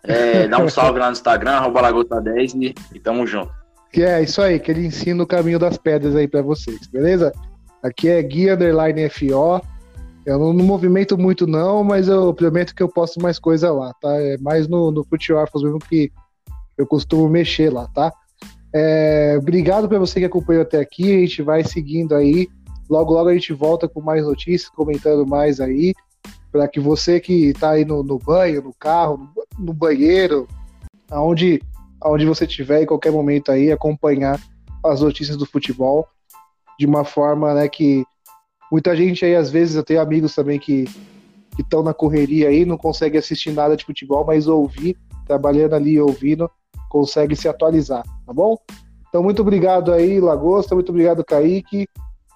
é, dá um salve lá no Instagram, arroba Lagota10 e, e tamo junto. Que é isso aí, que ele ensina o caminho das pedras aí para vocês, beleza? Aqui é Guia Underline FO. Eu não, não, movimento muito não, mas eu prometo que eu posto mais coisa lá, tá? É mais no, no Fute mesmo que eu costumo mexer lá, tá? É, obrigado para você que acompanhou até aqui. A gente vai seguindo aí. Logo, logo a gente volta com mais notícias, comentando mais aí para que você que está aí no, no, banho, no carro, no, banheiro, aonde, aonde você estiver em qualquer momento aí, acompanhar as notícias do futebol de uma forma né, que muita gente aí, às vezes, eu tenho amigos também que estão na correria aí, não consegue assistir nada de futebol, mas ouvir, trabalhando ali ouvindo, consegue se atualizar, tá bom? Então, muito obrigado aí, Lagosta, muito obrigado, Kaique.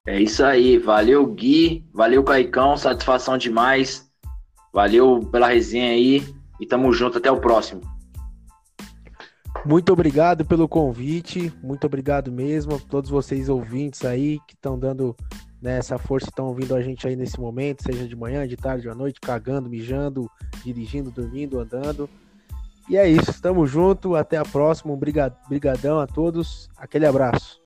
É isso aí, valeu Gui, valeu Caicão, satisfação demais. Valeu pela resenha aí e tamo junto até o próximo. Muito obrigado pelo convite, muito obrigado mesmo a todos vocês ouvintes aí que estão dando né, essa força, estão ouvindo a gente aí nesse momento, seja de manhã, de tarde, à noite, cagando, mijando, dirigindo, dormindo, andando. E é isso, tamo junto, até a próxima, um brigadão a todos, aquele abraço.